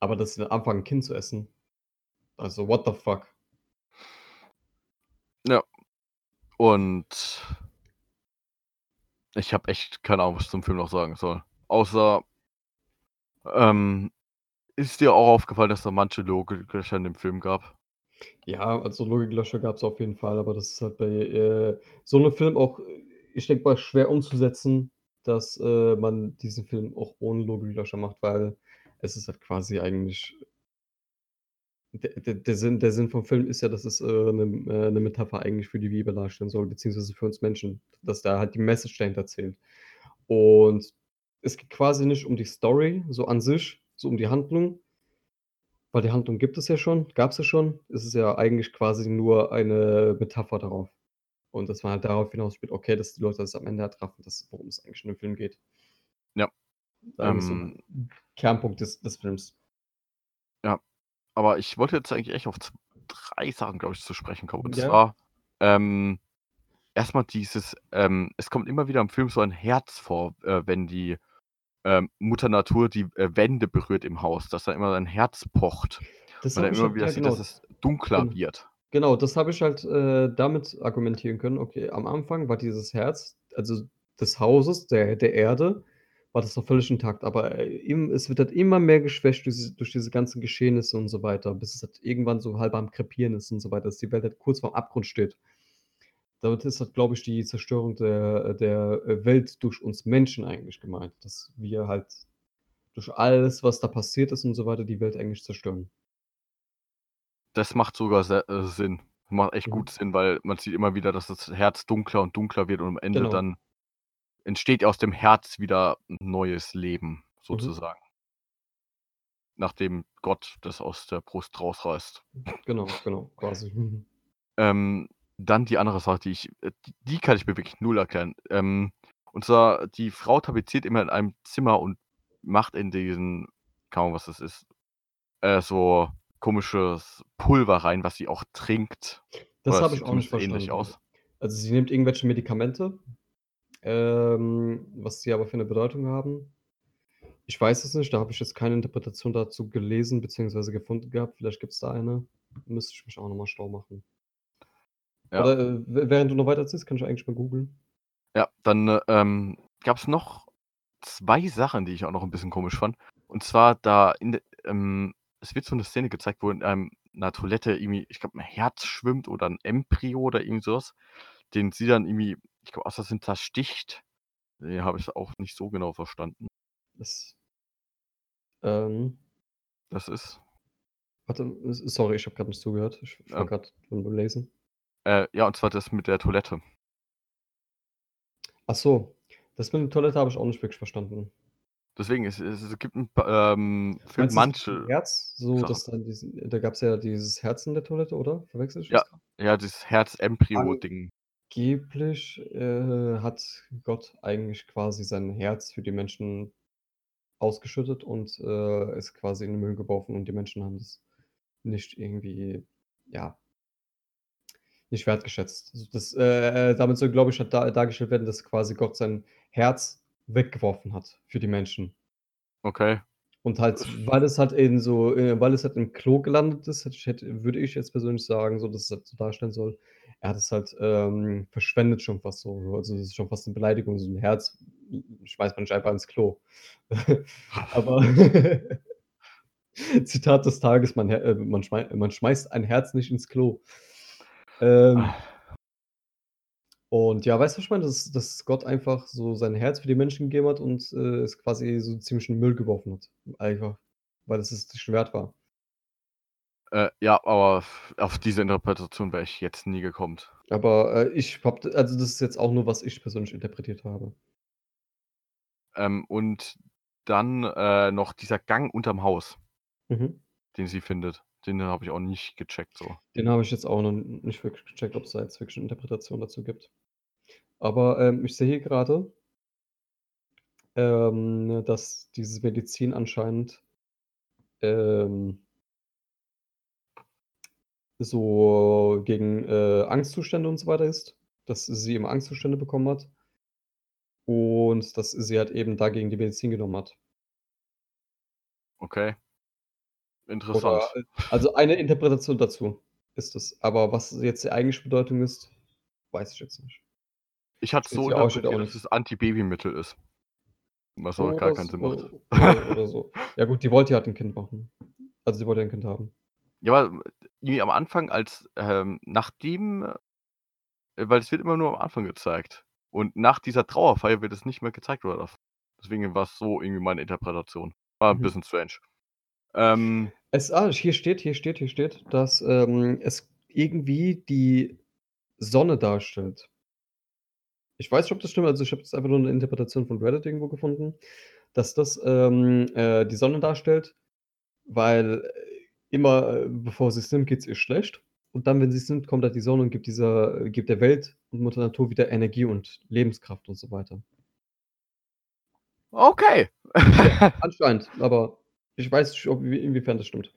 aber dass sie dann anfangen, ein Kind zu essen. Also, what the fuck? Und ich habe echt keine Ahnung, was ich zum Film noch sagen soll. Außer, ähm, ist dir auch aufgefallen, dass da manche Logiklöcher in dem Film gab? Ja, also Logiklöcher gab es auf jeden Fall, aber das ist halt bei äh, so einem Film auch, ich denke mal, schwer umzusetzen, dass äh, man diesen Film auch ohne Logiklöcher macht, weil es ist halt quasi eigentlich. Der, der, der, Sinn, der Sinn vom Film ist ja, dass es äh, eine, äh, eine Metapher eigentlich für die Bibel darstellen soll, beziehungsweise für uns Menschen, dass da halt die Message dahinter zählt. Und es geht quasi nicht um die Story so an sich, so um die Handlung, weil die Handlung gibt es ja schon, gab es ja schon. Es ist ja eigentlich quasi nur eine Metapher darauf. Und dass man halt darauf hinaus spielt, okay, dass die Leute das am Ende ertrafen, das, worum es eigentlich in dem Film geht. Ja. Das ist so Ähm, ein Kernpunkt des, des Films. ja, aber ich wollte jetzt eigentlich echt auf drei Sachen, glaube ich, zu sprechen kommen. Und Ja. zwar, ähm, erstmal dieses, ähm, es kommt immer wieder im Film so ein Herz vor, äh, wenn die ähm, Mutter Natur die äh, Wände berührt im Haus, dass da immer ein Herz pocht. Das Und dann immer halt, wieder ja, sieht, genau. dass es dunkler Genau. wird. Genau, das habe ich halt äh, damit argumentieren können. Okay, am Anfang war dieses Herz, also des Hauses, der, der Erde, war das noch völlig intakt. Aber äh, im, es wird halt immer mehr geschwächt durch, diese- durch diese ganzen Geschehnisse und so weiter, bis es halt irgendwann so halb am Krepieren ist und so weiter, dass die Welt halt kurz vorm Abgrund steht. Damit ist halt, glaube ich, die Zerstörung der, der äh, Welt durch uns Menschen eigentlich gemeint. Dass wir halt durch alles, was da passiert ist und so weiter, die Welt eigentlich zerstören. Das macht sogar äh, Sinn. Macht echt Mhm. gut Sinn, weil man sieht immer wieder, dass das Herz dunkler und dunkler wird und am Ende Genau. dann entsteht aus dem Herz wieder ein neues Leben, Mhm. sozusagen. Nachdem Gott das aus der Brust rausreißt. Genau, genau, quasi. Mhm. Ähm, dann die andere Sache, die ich, äh, die, kann ich mir wirklich null erklären. Ähm, und zwar, die Frau tapeziert immer in einem Zimmer und macht in diesen, kaum was das ist, äh, so komisches Pulver rein, was sie auch trinkt. Das habe ich auch nicht zumindest ähnlich verstanden. aus. Also sie nimmt irgendwelche Medikamente, ähm, was sie aber für eine Bedeutung haben. Ich weiß es nicht, da habe ich jetzt keine Interpretation dazu gelesen bzw. gefunden gehabt. Vielleicht gibt es da eine. Müsste ich mich auch nochmal schlau machen. Ja. Oder äh, während du noch weiter erzählst, kann ich eigentlich mal googeln. Ja, dann äh, ähm, gab es noch zwei Sachen, die ich auch noch ein bisschen komisch fand. Und zwar, da in de, ähm, es wird so eine Szene gezeigt, wo in einem, einer Toilette irgendwie, ich glaube, ein Herz schwimmt oder ein Embryo oder irgend sowas, den sie dann irgendwie, ich glaube, aus Versehen zersticht. Nee, habe ich auch nicht so genau verstanden. Das, ähm, Das ist. warte, sorry, ich habe gerade nicht zugehört. Ich, ich war Ja. gerade beim Lesen. Äh, ja, und zwar das mit der Toilette. Ach so, das mit der Toilette habe ich auch nicht wirklich verstanden. Deswegen, es, es, es gibt ein paar, ähm, für Meinst manche. Herz? So, Sachen. dass dann diesen, da gab es ja dieses Herz in der Toilette, oder? Verwechsel ich Ja. das? Ja, dieses Herz-Embryo-Ding. Angeblich äh, hat Gott eigentlich quasi sein Herz für die Menschen ausgeschüttet und äh, ist quasi in den Müll geworfen und die Menschen haben das nicht irgendwie, ja, nicht wertgeschätzt. Also das, äh, damit soll, glaube ich, halt da, dargestellt werden, dass quasi Gott sein Herz weggeworfen hat für die Menschen. Okay. Und halt, weil es halt in so, äh, weil es halt im Klo gelandet ist, hätte würde ich jetzt persönlich sagen, so dass es halt so darstellen soll, er hat es halt ähm, verschwendet schon fast so. Also es ist schon fast eine Beleidigung, so ein Herz schmeißt man nicht einfach ins Klo. Aber Zitat des Tages, man, äh, man, schmei man schmeißt ein Herz nicht ins Klo. Ähm, Ah. und ja, weißt du, was ich meine? Dass, dass Gott einfach so sein Herz für die Menschen gegeben hat und äh, es quasi so ziemlich in den Müll geworfen hat. Einfach, weil es es nicht wert war. Äh, ja, aber auf diese Interpretation wäre ich jetzt nie gekommen. Aber äh, ich hab, also das ist jetzt auch nur, was ich persönlich interpretiert habe. Ähm, und dann äh, noch dieser Gang unterm Haus, Mhm. den sie findet. Den habe ich auch nicht gecheckt so. Den habe ich jetzt auch noch nicht wirklich gecheckt, ob es da jetzt wirklich eine Interpretation dazu gibt. Aber ähm, ich sehe hier gerade, ähm, dass dieses Medizin anscheinend ähm, so gegen äh, Angstzustände und so weiter ist, dass sie immer Angstzustände bekommen hat und dass sie halt eben dagegen die Medizin genommen hat. Okay. Interessant. Oder, äh, also eine Interpretation dazu ist es. Aber was jetzt die eigentliche Bedeutung ist, weiß ich jetzt nicht. Ich hatte so aussieht, auch interpretiert, dass es Antibabymittel ist. Was aber gar keinen Sinn macht. oder, so. Ja gut, die wollte ja halt ein Kind machen. Also sie wollte ja ein Kind haben. Ja, aber irgendwie am Anfang als, ähm, nachdem äh, weil es wird immer nur am Anfang gezeigt. Und nach dieser Trauerfeier wird es nicht mehr gezeigt oder das. Deswegen war es so irgendwie meine Interpretation. War ein Mhm. bisschen strange. Ähm, Es, ah, hier steht, hier steht, hier steht, dass ähm, es irgendwie die Sonne darstellt. Ich weiß nicht, ob das stimmt, also ich habe jetzt einfach nur eine Interpretation von Reddit irgendwo gefunden, dass das ähm, äh, die Sonne darstellt, weil äh, immer äh, bevor sie es nimmt, geht es ihr schlecht. Und dann, wenn sie es nimmt, kommt halt die Sonne und gibt, dieser, äh, gibt der Welt und Mutter Natur wieder Energie und Lebenskraft und so weiter. okay. Ja, anscheinend, aber ich weiß nicht, ob, wie- inwiefern das stimmt.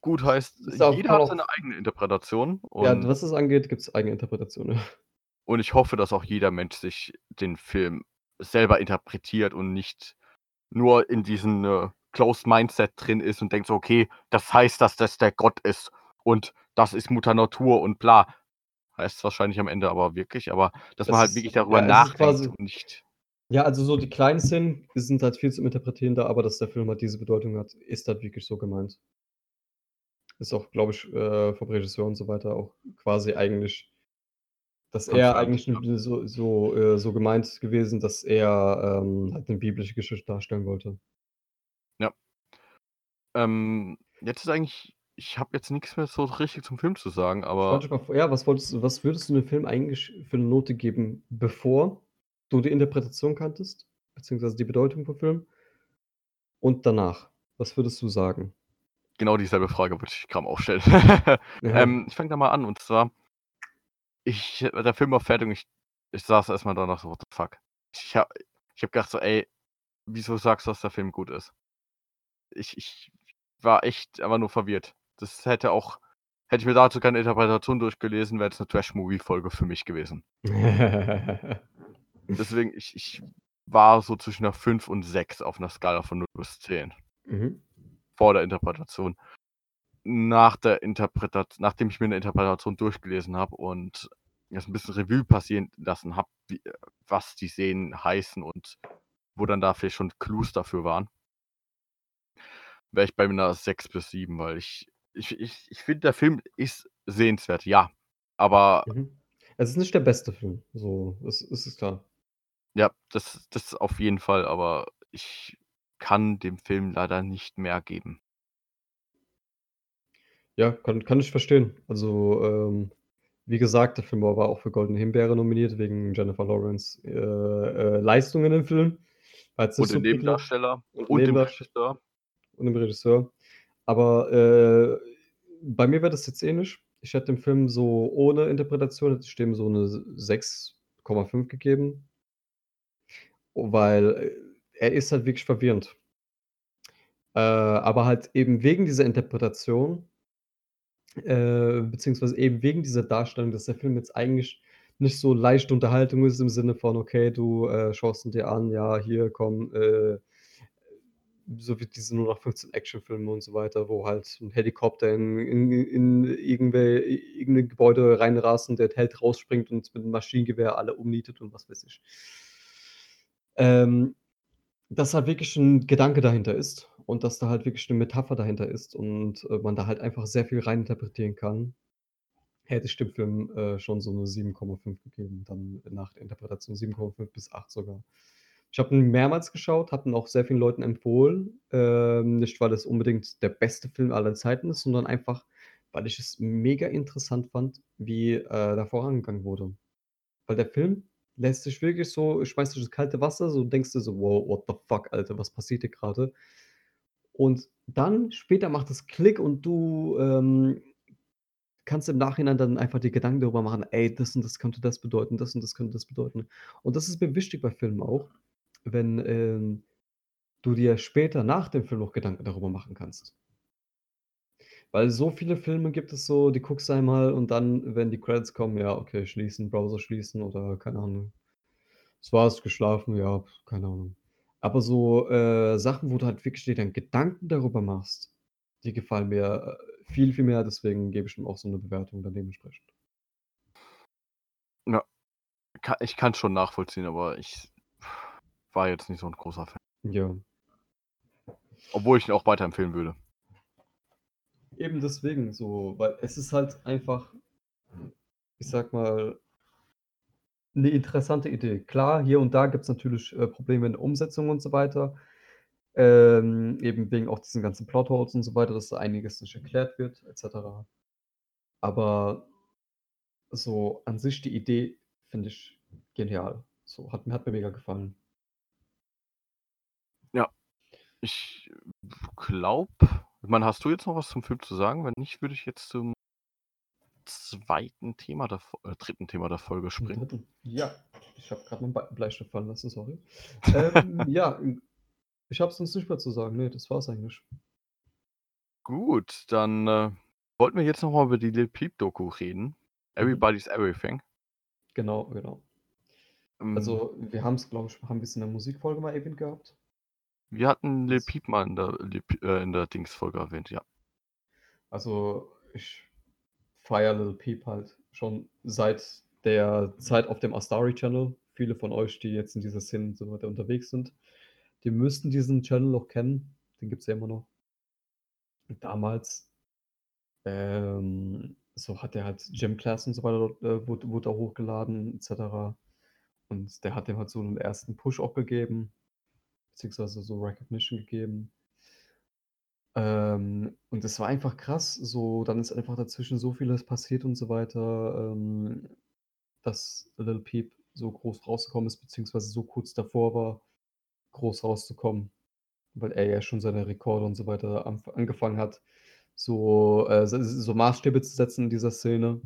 Gut heißt, jeder hat auch- seine eigene Interpretation. Ja, was das angeht, gibt es eigene Interpretationen. und ich hoffe, dass auch jeder Mensch sich den Film selber interpretiert und nicht nur in diesem äh, Closed Mindset drin ist und denkt so, okay, das heißt, dass das der Gott ist und das ist Mutter Natur und bla. Heißt es wahrscheinlich am Ende aber wirklich, aber dass Das man halt ist- wirklich darüber ja, nachdenkt quasi- und nicht. Ja, also so die kleinen Szenen sind halt viel zum Interpretieren da, aber dass der Film halt diese Bedeutung hat, ist halt wirklich so gemeint. Ist auch, glaube ich, äh, vom Regisseur und so weiter auch quasi eigentlich, dass er eigentlich so, so, äh, so gemeint gewesen, dass er ähm, halt eine biblische Geschichte darstellen wollte. Ähm, jetzt ist eigentlich, ich habe jetzt nichts mehr so richtig zum Film zu sagen, aber mal, ja, was wolltest du, was würdest du dem Film eigentlich für eine Note geben, bevor du die Interpretation kanntest, beziehungsweise die Bedeutung vom Film und danach? Was würdest du sagen? genau dieselbe Frage würde ich gerade auch stellen. Ja. ähm, ich fange da mal an und zwar, ich, der Film war fertig und ich, ich saß erstmal da nach so, what the fuck. Ich habe ich hab gedacht so, ey, wieso sagst du, dass der Film gut ist? Ich, ich war echt einfach nur verwirrt. Das hätte auch, hätte ich mir dazu keine Interpretation durchgelesen, wäre es eine Trash-Movie-Folge für mich gewesen. Deswegen, ich, ich war so zwischen einer 5 und 6 auf einer Skala von 0 bis 10 mhm. vor der Interpretation. Nach der Interpretation, nachdem ich mir eine Interpretation durchgelesen habe und jetzt ein bisschen Revue passieren lassen habe, was die Szenen heißen und wo dann da vielleicht schon Clues dafür waren, wäre ich bei einer 6 bis 7, weil ich, ich, ich, ich finde, der Film ist sehenswert, ja. Aber Mhm. Es ist nicht der beste Film, so, es, es ist klar. Ja, das, das auf jeden Fall, aber ich kann dem Film leider nicht mehr geben. Ja, kann, kann ich verstehen. Also, ähm, wie gesagt, der Film war auch für Goldene Himbeere nominiert, wegen Jennifer Lawrence äh, äh, Leistungen im Film. Nicht Und so den prickelnd. Nebendarsteller Und und dem. Regisseur. und dem Regisseur. Aber äh, bei mir wäre das jetzt ähnlich. Ich hätte dem Film so ohne Interpretation, hätte ich dem so eine 6,5 gegeben. Weil äh, er ist halt wirklich verwirrend. Äh, aber halt eben wegen dieser Interpretation, äh, beziehungsweise eben wegen dieser Darstellung, dass der Film jetzt eigentlich nicht so leichte Unterhaltung ist im Sinne von, okay, du äh, schaust ihn dir an, ja, hier komm, äh, so wie diese 0815 Actionfilme und so weiter, wo halt ein Helikopter in, in, in irgendein Gebäude reinrast und der Held rausspringt und mit einem Maschinengewehr alle umnietet und was weiß ich. Ähm, dass halt wirklich ein Gedanke dahinter ist und dass da halt wirklich eine Metapher dahinter ist und äh, man da halt einfach sehr viel reininterpretieren kann, hätte ich dem Film äh, schon so eine 7,5 gegeben, dann nach der Interpretation 7,5 bis 8 sogar. Ich habe ihn mehrmals geschaut, habe ihn auch sehr vielen Leuten empfohlen. Ähm, nicht, weil es unbedingt der beste Film aller Zeiten ist, sondern einfach, weil ich es mega interessant fand, wie äh, da vorangegangen wurde. Weil der Film lässt sich wirklich so, schmeißt dich ins kalte Wasser, so denkst du so, wow, what the fuck, Alter, was passiert hier gerade? Und dann später macht es Klick und du ähm, kannst im Nachhinein dann einfach die Gedanken darüber machen, ey, das und das könnte das bedeuten, das und das könnte das bedeuten. Und das ist mir wichtig bei Filmen auch, wenn ähm, du dir später nach dem Film noch Gedanken darüber machen kannst. Weil so viele Filme gibt es so, die guckst du einmal und dann, wenn die Credits kommen, ja, okay, schließen, Browser schließen oder keine Ahnung. Das war's, geschlafen, ja, keine Ahnung. Aber so äh, Sachen, wo du halt wirklich dir dann Gedanken darüber machst, die gefallen mir äh, viel, viel mehr, deswegen gebe ich ihm auch so eine Bewertung dann dementsprechend. Ja. Ich kann's schon nachvollziehen, aber ich war jetzt nicht so 'n großer Fan. Ja. Obwohl ich ihn auch weiterempfehlen würde. Eben deswegen so, weil es ist halt einfach ich sage mal 'ne interessante Idee. Klar, hier und da gibt's natürlich, äh, Probleme in der Umsetzung und so weiter. Ähm, eben wegen auch diesen ganzen Plotholes und so weiter, dass da einiges nicht erklärt wird et cetera. Aber so an sich die Idee finde ich genial. So, hat hat mir mega gefallen. Ja. Ich glaube ich meine, hast du jetzt noch was zum Film zu sagen? Wenn nicht, würde ich jetzt zum 2. Thema der äh, 3. Thema der Folge springen. 3.? Ja, ich habe grad meinen Bleistift fallen lassen, sorry. Ähm, ja, ich habe sonst nicht mehr zu sagen. Ne, das war's eigentlich. Gut, dann, äh, wollten wir jetzt noch mal über die Lil Peep Doku reden. Mhm. Everybody's Everything. Genau, genau. Hm. Also, wir haben's, glaube ich haben wir's in der Musikfolge mal erwähnt gehabt? Wir hatten Lil Peep mal in der Lil äh, in der Dings-Folge erwähnt, ja. Also, ich feiere Lil Peep halt schon seit der Zeit auf dem Astari Channel. Viele von euch, die jetzt in dieser Szene so weiter unterwegs sind, die müssten diesen Channel noch kennen. Den gibt's ja immer noch. Damals, ähm, so hat er halt Gym Class und so weiter äh, wurde wurde da hochgeladen et cetera. Und der hat dem halt so 'nen ersten Push auch gegeben, beziehungsweise so Recognition gegeben. Ähm, und das war einfach krass. So, dann ist einfach dazwischen so vieles passiert und so weiter, ähm, dass Lil Peep so groß rausgekommen ist, beziehungsweise so kurz davor war, groß rauszukommen, weil er ja schon seine Rekorde und so weiter angefangen hat, so, äh, so Maßstäbe zu setzen in dieser Szene.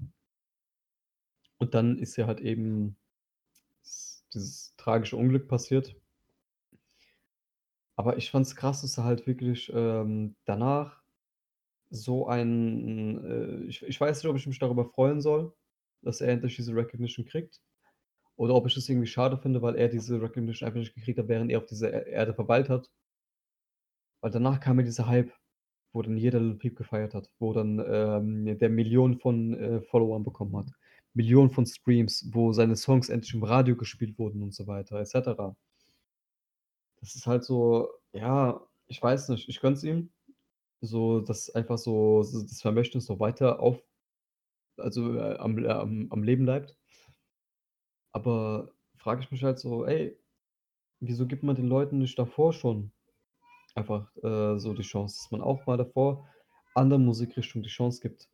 Und dann ist ja halt eben dieses tragische Unglück passiert. Aber ich fand's krass, dass er halt wirklich, ähm, danach so ein äh, ich ich weiß nicht, ob ich mich darüber freuen soll, dass er endlich diese Recognition kriegt oder ob ich es irgendwie schade finde, weil er diese Recognition einfach nicht gekriegt hat, während er auf dieser E Erde verweilt hat. Weil danach kam ja dieser Hype, wo dann jeder Lil Peep gefeiert hat, wo dann, ähm, der Millionen von, äh, Followern bekommen hat, Millionen von Streams, wo seine Songs endlich im Radio gespielt wurden und so weiter et cetera. Das ist halt so ja, ich weiß nicht, ich gönn's ihm, so dass einfach so s das Vermächtnis noch weiter auf also, äh, am äh, am am Leben bleibt. Aber frage ich mich halt so: „Ey, wieso gibt man den Leuten nicht davor schon einfach, äh, so die Chance, dass man auch mal davor anderen Musikrichtungen die Chance gibt?“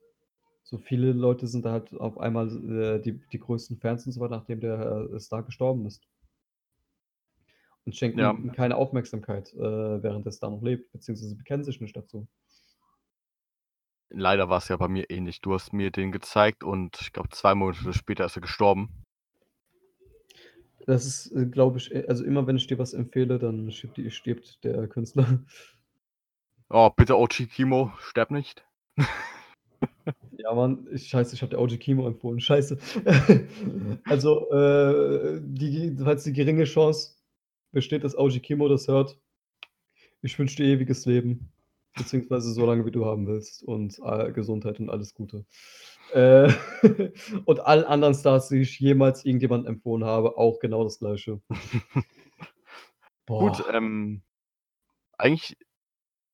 So viele Leute sind da halt auf einmal, äh, die die größten Fans und so weiter, nachdem der, äh, Star gestorben ist. Und schenken Ja. ihm keine Aufmerksamkeit, äh, während der Star noch lebt, beziehungsweise bekennen sich nicht dazu. Leider war's ja bei mir ähnlich. Du hast mir den gezeigt und ich glaube, 2 Monate später ist er gestorben. Das ist, äh, glaube ich äh, also immer wenn ich dir was empfehle, dann stirbt die stirbt der Künstler. Oh, bitte OG Kimo, sterb nicht. Ja, Mann, ich scheiße, ich habe dir OG Kimo empfohlen. Scheiße. Also, äh, die falls die geringe Chance besteht, dass OG Kimo das hört ich wünsche dir ewiges Leben, beziehungsweise so lange, wie du haben willst und, äh, Gesundheit und alles Gute. Äh, und allen anderen Stars, die ich jemals irgendjemandem empfohlen habe, auch genau das Gleiche. Gut, ähm, eigentlich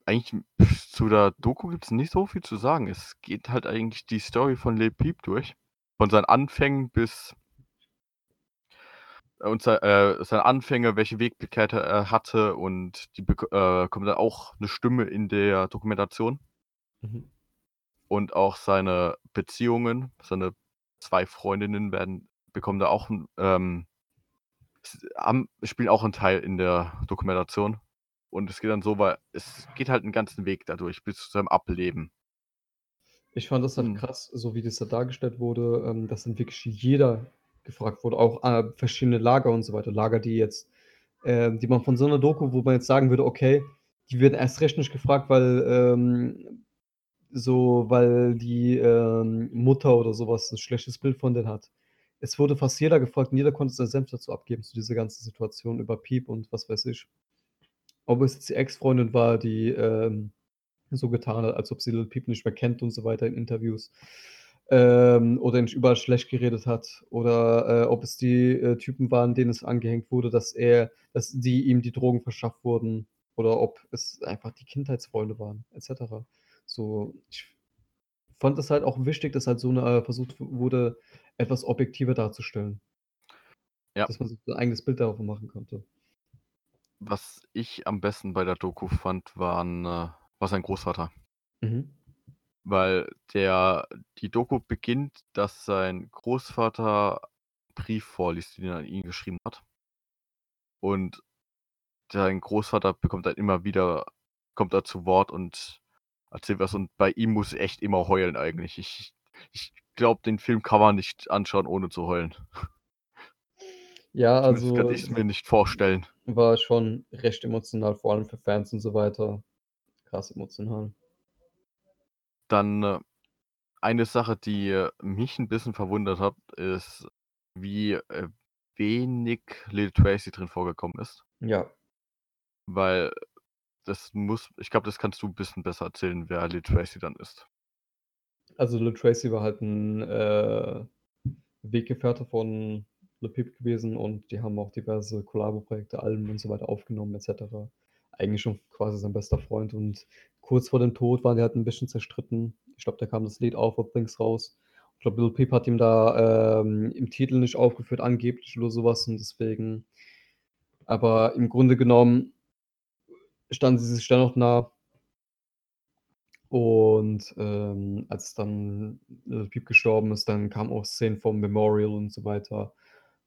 eigentlich zu der Doku gibt's nicht so viel zu sagen. Es geht halt eigentlich die Story von Lil Peep durch, von seinen Anfängen bis und äh, seine Anfänge, welche Wegbegleiter er hatte und die äh, kommt dann auch 'ne Stimme in der Dokumentation. Mhm. Und auch seine Beziehungen, seine 2 Freundinnen werden bekommen da auch ähm, haben spielen auch 'n Teil in der Dokumentation. Und es geht dann so wei es geht halt 'n ganzen Weg dadurch bis zu seinem Ableben. Ich fand das halt Mhm. krass, so wie das da dargestellt wurde, ähm, dass dann wirklich jeder gefragt wurde, auch, äh, verschiedene Lager und so weiter. Lager, die jetzt ähm, die man von so 'ner Doku, wo man jetzt sagen würde: „Okay, die werden erst recht nicht gefragt, weil, ähm so weil die, ähm, Mutter oder so was 'n schlechtes Bild von denen hat.“ Es wurde fast jeder gefragt und jeder konnte seinen Senf dazu abgeben zu dieser ganzen Situation über Peep und was weiß ich. Ob es jetzt die Ex-Freundin war, die, ähm, so getan hat, als ob sie Lil Peep nicht mehr kennt und so weiter in Interviews. Ähm, oder nicht überall schlecht geredet hat oder äh, ob es die äh, Typen waren, denen es angehängt wurde, dass er, dass die ihm die Drogen verschafft wurden oder ob es einfach die Kindheitsfreunde waren, etc. So, ich fand es halt auch wichtig, dass halt so eine äh, versucht wurde, etwas objektiver darzustellen. Ja. Dass man sich ein eigenes Bild davon machen konnte. Was ich am besten bei der Doku fand, waren, äh, war sein Großvater. Mhm. Weil der, die Doku beginnt, dass sein Großvater einen Brief vorliest, den er an ihn geschrieben hat. Und sein Großvater bekommt dann immer wieder, kommt da zu Wort und erzählt was. Und bei ihm muss ich echt immer heulen eigentlich. Ich, ich glaube, den Film kann man nicht anschauen, ohne zu heulen. Ja, also kann ich es mir nicht vorstellen. war schon recht emotional, vor allem für Fans und so weiter. Krass emotional. Dann äh, eine Sache, die äh, mich ein bisschen verwundert hat, ist, wie äh, wenig Lil Tracy drin vorgekommen ist. Ja. Weil das muss, ich glaube, das kannst du ein bisschen besser erzählen, wer Lil Tracy dann ist. Also Lil Tracy war halt ein äh, Weggefährte von Lil Peep gewesen und die haben auch diverse Kollabo-Projekte, Alben und so weiter aufgenommen etc. Eigentlich schon quasi sein bester Freund und kurz vor dem Tod waren die halt ein bisschen zerstritten. Ich glaube, da kam das Lied Auf Things raus. Ich glaube, Lil Peep hat ihm da ähm, im Titel nicht aufgeführt, angeblich oder sowas und deswegen. Aber im Grunde genommen standen sie sich dennoch nah. Und ähm, als dann Lil Peep gestorben ist, dann kamen auch Szenen vom Memorial und so weiter,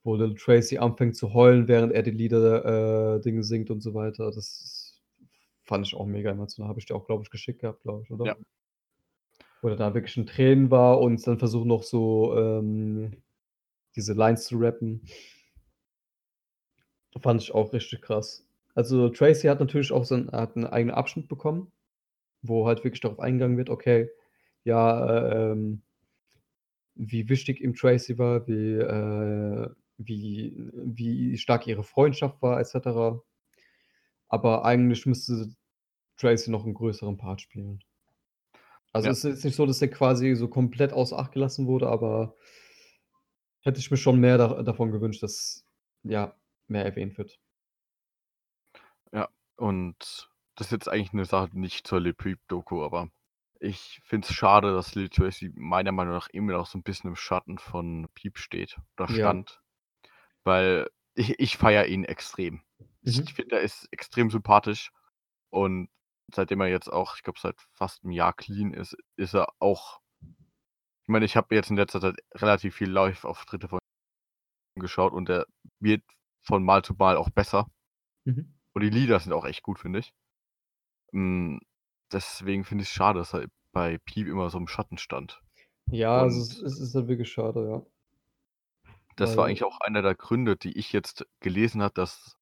wo Lil Tracy anfängt zu heulen, während er die Lieder äh, Dinge singt und so weiter. Das fand ich auch mega emotional. Habe ich dir auch, glaube ich, geschickt gehabt, glaube ich, oder? Ja. Wo er da wirklich in Tränen war und dann versucht noch so ähm, diese Lines zu rappen. Fand ich auch richtig krass. Also Tracy hat natürlich auch so einen, hat einen eigenen Abschnitt bekommen, wo halt wirklich darauf eingegangen wird, okay, ja, äh, ähm, wie wichtig ihm Tracy war, wie, äh, wie, wie stark ihre Freundschaft war, etc. Aber eigentlich müsste Tracy noch einen größeren Part spielen. Also Ja. es ist jetzt nicht so, dass er quasi so komplett außer Acht gelassen wurde, aber hätte ich mir schon mehr da, davon gewünscht, dass ja mehr erwähnt wird. Und das ist jetzt eigentlich eine Sache nicht zur Lil Peep-Doku, aber ich finde es schade, dass Lil Tracy meiner Meinung nach immer noch so ein bisschen im Schatten von Peep steht oder Ja. stand. Weil ich, ich feiere ihn extrem. Ich Mhm. finde, er ist extrem sympathisch und seitdem er jetzt auch, ich glaube, seit fast einem Jahr clean ist, ist er auch. Ich meine, ich habe jetzt in letzter Zeit relativ viel Live-Auftritte von ihm geschaut und er wird von Mal zu Mal auch besser. Mhm. Und die Lieder sind auch echt gut, finde ich. Mm, Deswegen finde ich es schade, dass er bei Piep immer so im Schatten stand. Ja, also es, es ist halt wirklich schade, ja. Das war Weil- eigentlich auch einer der Gründe, die ich jetzt gelesen habe, dass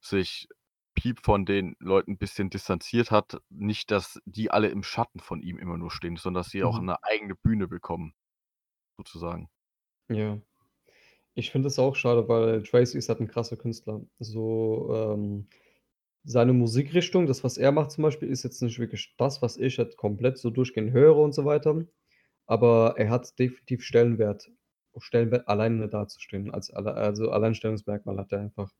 sich Piep von den Leuten ein bisschen distanziert hat. Nicht, dass die alle im Schatten von ihm immer nur stehen, sondern dass sie auch Mhm. eine eigene Bühne bekommen. Sozusagen. Ja. Ich finde es auch schade, weil Tracy ist halt ein krasser Künstler. So, ähm, seine Musikrichtung, das, was er macht zum Beispiel, ist jetzt nicht wirklich das, was ich halt komplett so durchgehend höre und so weiter. Aber er hat definitiv Stellenwert, Stellenwert alleine dazustehen. Als, also Alleinstellungsmerkmal hat er einfach.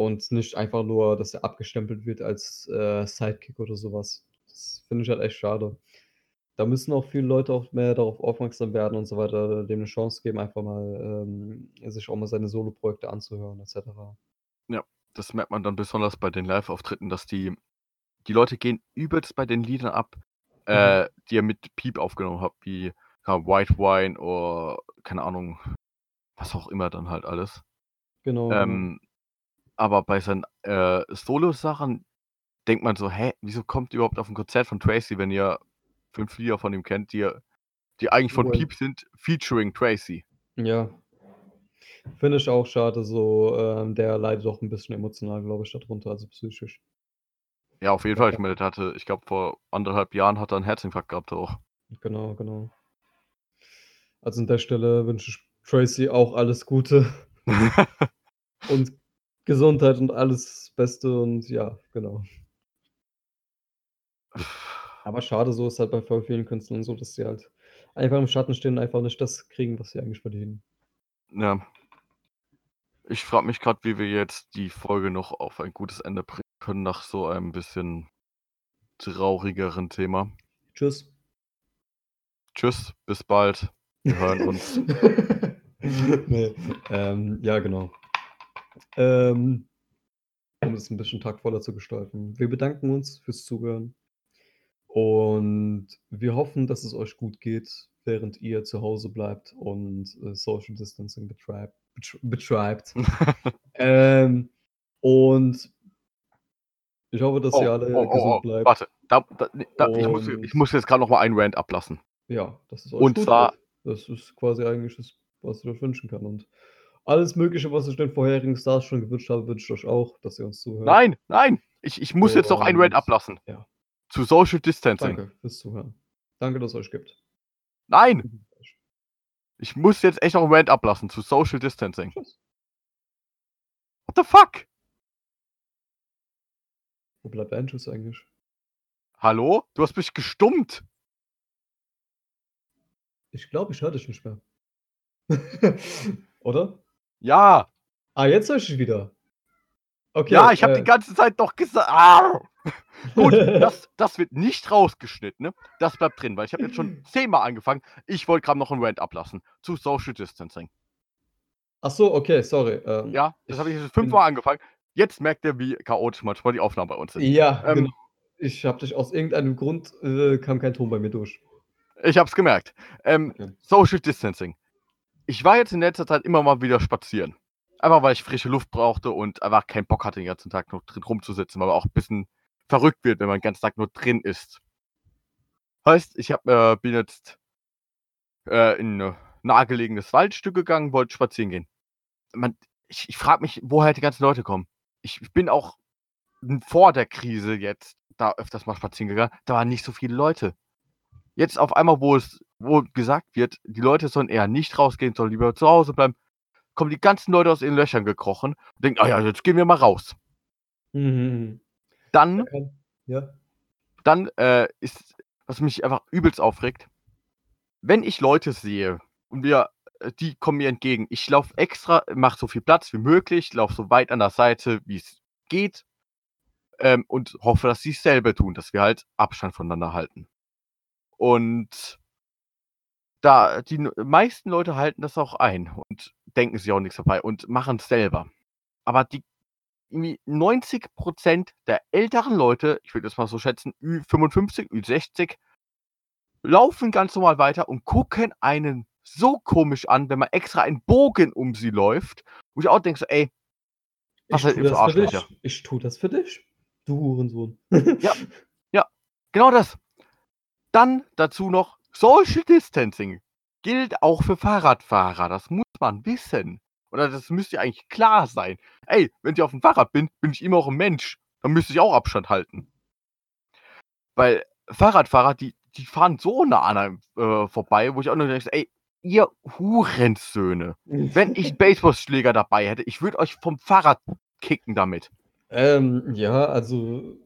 Und nicht einfach nur, dass er abgestempelt wird als äh, Sidekick oder sowas. Das finde ich halt echt schade. Da müssen auch viele Leute auch mehr darauf aufmerksam werden und so weiter, dem eine Chance geben, einfach mal ähm, sich auch mal seine Solo-Projekte anzuhören, etc. Das merkt man dann besonders bei den Live-Auftritten, dass die, die Leute gehen übelst bei den Liedern ab, äh, die er mit Piep aufgenommen hat, wie ja, White Wine oder keine Ahnung, was auch immer dann halt alles. Genau. genau. Ähm, aber bei seinen äh, Solo-Sachen denkt man so, hä, wieso kommt ihr überhaupt auf ein Konzert von Tracy, wenn ihr fünf Lieder von ihm kennt, die, die eigentlich von Well. Piep sind, featuring Tracy? Ja. Finde ich auch schade, so, ähm, der leidet auch ein bisschen emotional, glaube ich, darunter, also psychisch. Ja, auf jeden Fall. Ich meine, der hatte, ich glaube, vor anderthalb Jahren hat er einen Herzinfarkt gehabt auch. Genau, genau. Also an der Stelle wünsche ich Tracy auch alles Gute und Gesundheit und alles Beste und ja, genau. Aber schade, so ist halt bei voll vielen Künstlern so, dass sie halt einfach im Schatten stehen und einfach nicht das kriegen, was sie eigentlich verdienen. Ja. Ich frage mich gerade, wie wir jetzt die Folge noch auf ein gutes Ende bringen können nach so einem bisschen traurigeren Thema. Tschüss. Tschüss, bis bald. Wir hören uns. nee, ähm, ja, genau. Ähm, um es ein bisschen taktvoller zu gestalten. Wir bedanken uns fürs Zuhören und wir hoffen, dass es euch gut geht, während ihr zu Hause bleibt und äh, Social Distancing betreibt. betr- betreibt. ähm, und ich hoffe, dass ihr alle gesund bleibt. Oh, Warte, da, da, da, ich, muss, ich muss jetzt gerade noch mal einen Rant ablassen. Ja, das ist euch Und gut zwar-. Das ist quasi eigentlich das, was ich euch wünschen kann. Und alles Mögliche, was ich den vorherigen Stars schon gewünscht habe, wünsche ich euch auch, dass ihr uns zuhört. Nein, nein, ich, ich muss jetzt noch einen Rant Und- ablassen. ja. Zu Social Distancing. Danke fürs Zuhören. Danke, dass es euch gibt. Nein, ich muss jetzt echt noch einen Rant ablassen zu Social Distancing. Tschüss. What the fuck? Wo bleibt Tschüss eigentlich? Hallo? Du hast mich gestummt. Ich glaube, ich höre dich nicht mehr. Oder? Ja, Ah, jetzt höre ich dich wieder. Okay. ja, ich habe äh, die ganze Zeit noch gesagt. Ah! Gut, das, das wird nicht rausgeschnitten, ne? Das bleibt drin, weil ich habe jetzt schon zehnmal angefangen. Ich wollte gerade noch einen Rant ablassen zu Social Distancing. Ach so, okay, sorry. Ähm, Ja, das habe ich Ich jetzt fünfmal angefangen. Jetzt merkt ihr, wie chaotisch manchmal die Aufnahmen bei uns sind. Ja, Ähm, genau. Ich habe dich aus irgendeinem Grund, äh, kam kein Ton bei mir durch. Ich habe es gemerkt. Ähm, Okay. Social Distancing. Ich war jetzt in letzter Zeit immer mal wieder spazieren. Einfach weil ich frische Luft brauchte und einfach keinen Bock hatte, den ganzen Tag nur drin rumzusitzen, weil man auch ein bisschen verrückt wird, wenn man den ganzen Tag nur drin ist. Heißt, ich hab, äh, bin jetzt äh, in ein nahegelegenes Waldstück gegangen, wollte spazieren gehen. Man, ich ich frage mich, woher die ganzen Leute kommen. Ich, ich bin auch vor der Krise jetzt da öfters mal spazieren gegangen. Da waren nicht so viele Leute. Jetzt auf einmal, wo es wo gesagt wird, die Leute sollen eher nicht rausgehen, sollen lieber zu Hause bleiben, kommen die ganzen Leute aus ihren Löchern gekrochen und denken, ah ja, jetzt gehen wir mal raus. Mhm. Dann, Ja. dann äh, ist, was mich einfach übelst aufregt, wenn ich Leute sehe und wir, äh, die kommen mir entgegen, ich laufe extra, mache so viel Platz wie möglich, laufe so weit an der Seite, wie es geht ähm, und hoffe, dass sie es selber tun, dass wir halt Abstand voneinander halten. Und da die meisten Leute halten das auch ein und denken sich auch nichts dabei und machen es selber. Aber die irgendwie 90% der älteren Leute, ich würde das mal so schätzen, Ü55, Ü60, laufen ganz normal weiter und gucken einen so komisch an, wenn man extra einen Bogen um sie läuft. Wo ich auch denke, so, ey, Was Ich tue das für dich. Ich tue das für dich. Du Hurensohn. genau das. Dann dazu noch Social Distancing. Gilt auch für Fahrradfahrer. Das muss man wissen. Oder das müsste eigentlich klar sein. Ey, wenn ich auf dem Fahrrad bin, bin ich immer auch ein Mensch. Dann müsste ich auch Abstand halten. Weil Fahrradfahrer, die, die fahren so nah an einem äh, vorbei, wo ich auch nur denke, ey, ihr Hurensöhne. Wenn ich Baseballschläger dabei hätte, ich würde euch vom Fahrrad kicken damit. ähm, ja, also.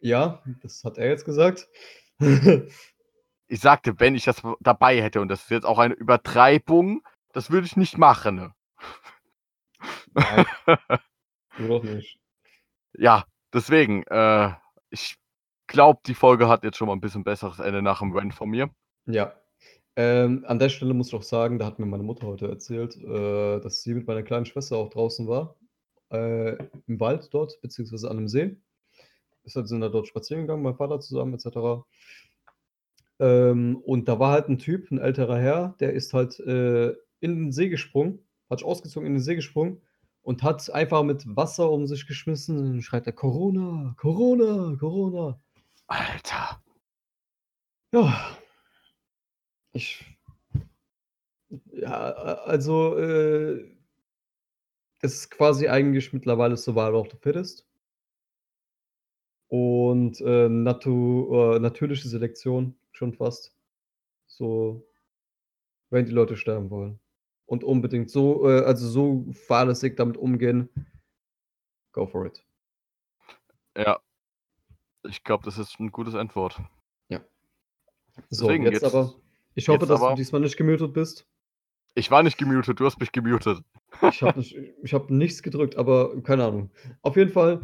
Ja, das hat er jetzt gesagt. Ich sagte, wenn ich das dabei hätte, und das ist jetzt auch eine Übertreibung, das würde ich nicht machen. Ne? Nein. doch nicht. Ja, deswegen, äh, ich glaube, die Folge hat jetzt schon mal ein bisschen besseres Ende nach dem Rant von mir. Ja. Ähm, an der Stelle muss ich auch sagen, da hat mir meine Mutter heute erzählt, äh, dass sie mit meiner kleinen Schwester auch draußen war. Äh, Im Wald dort, beziehungsweise an einem See. Ist halt, sind da dort spazieren gegangen, mein Vater zusammen, etc. Ähm, und da war halt ein Typ, ein älterer Herr, der ist halt äh, in den See gesprungen, hat sich ausgezogen, in den See gesprungen und hat einfach mit Wasser um sich geschmissen und schreit er Corona, Corona, Corona. Alter. Ja. Ich. Ja, also, äh, es ist quasi eigentlich mittlerweile Survival of the Fittest und äh, natu äh, natürliche Selektion schon fast. So, wenn die Leute sterben wollen. Und unbedingt so, äh, also so fahrlässig damit umgehen. Go for it. Ja. Ich glaube, das ist ein gutes Antwort. Ja. So, Deswegen, jetzt, jetzt aber. Ich hoffe, dass aber, du diesmal nicht gemutet bist. Ich war nicht gemutet, du hast mich gemutet. ich habe nicht, hab nichts gedrückt, aber keine Ahnung. Auf jeden Fall,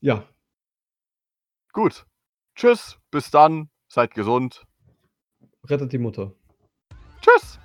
ja, Gut. Tschüss, bis dann, seid gesund. Rettet die Mutter. Tschüss.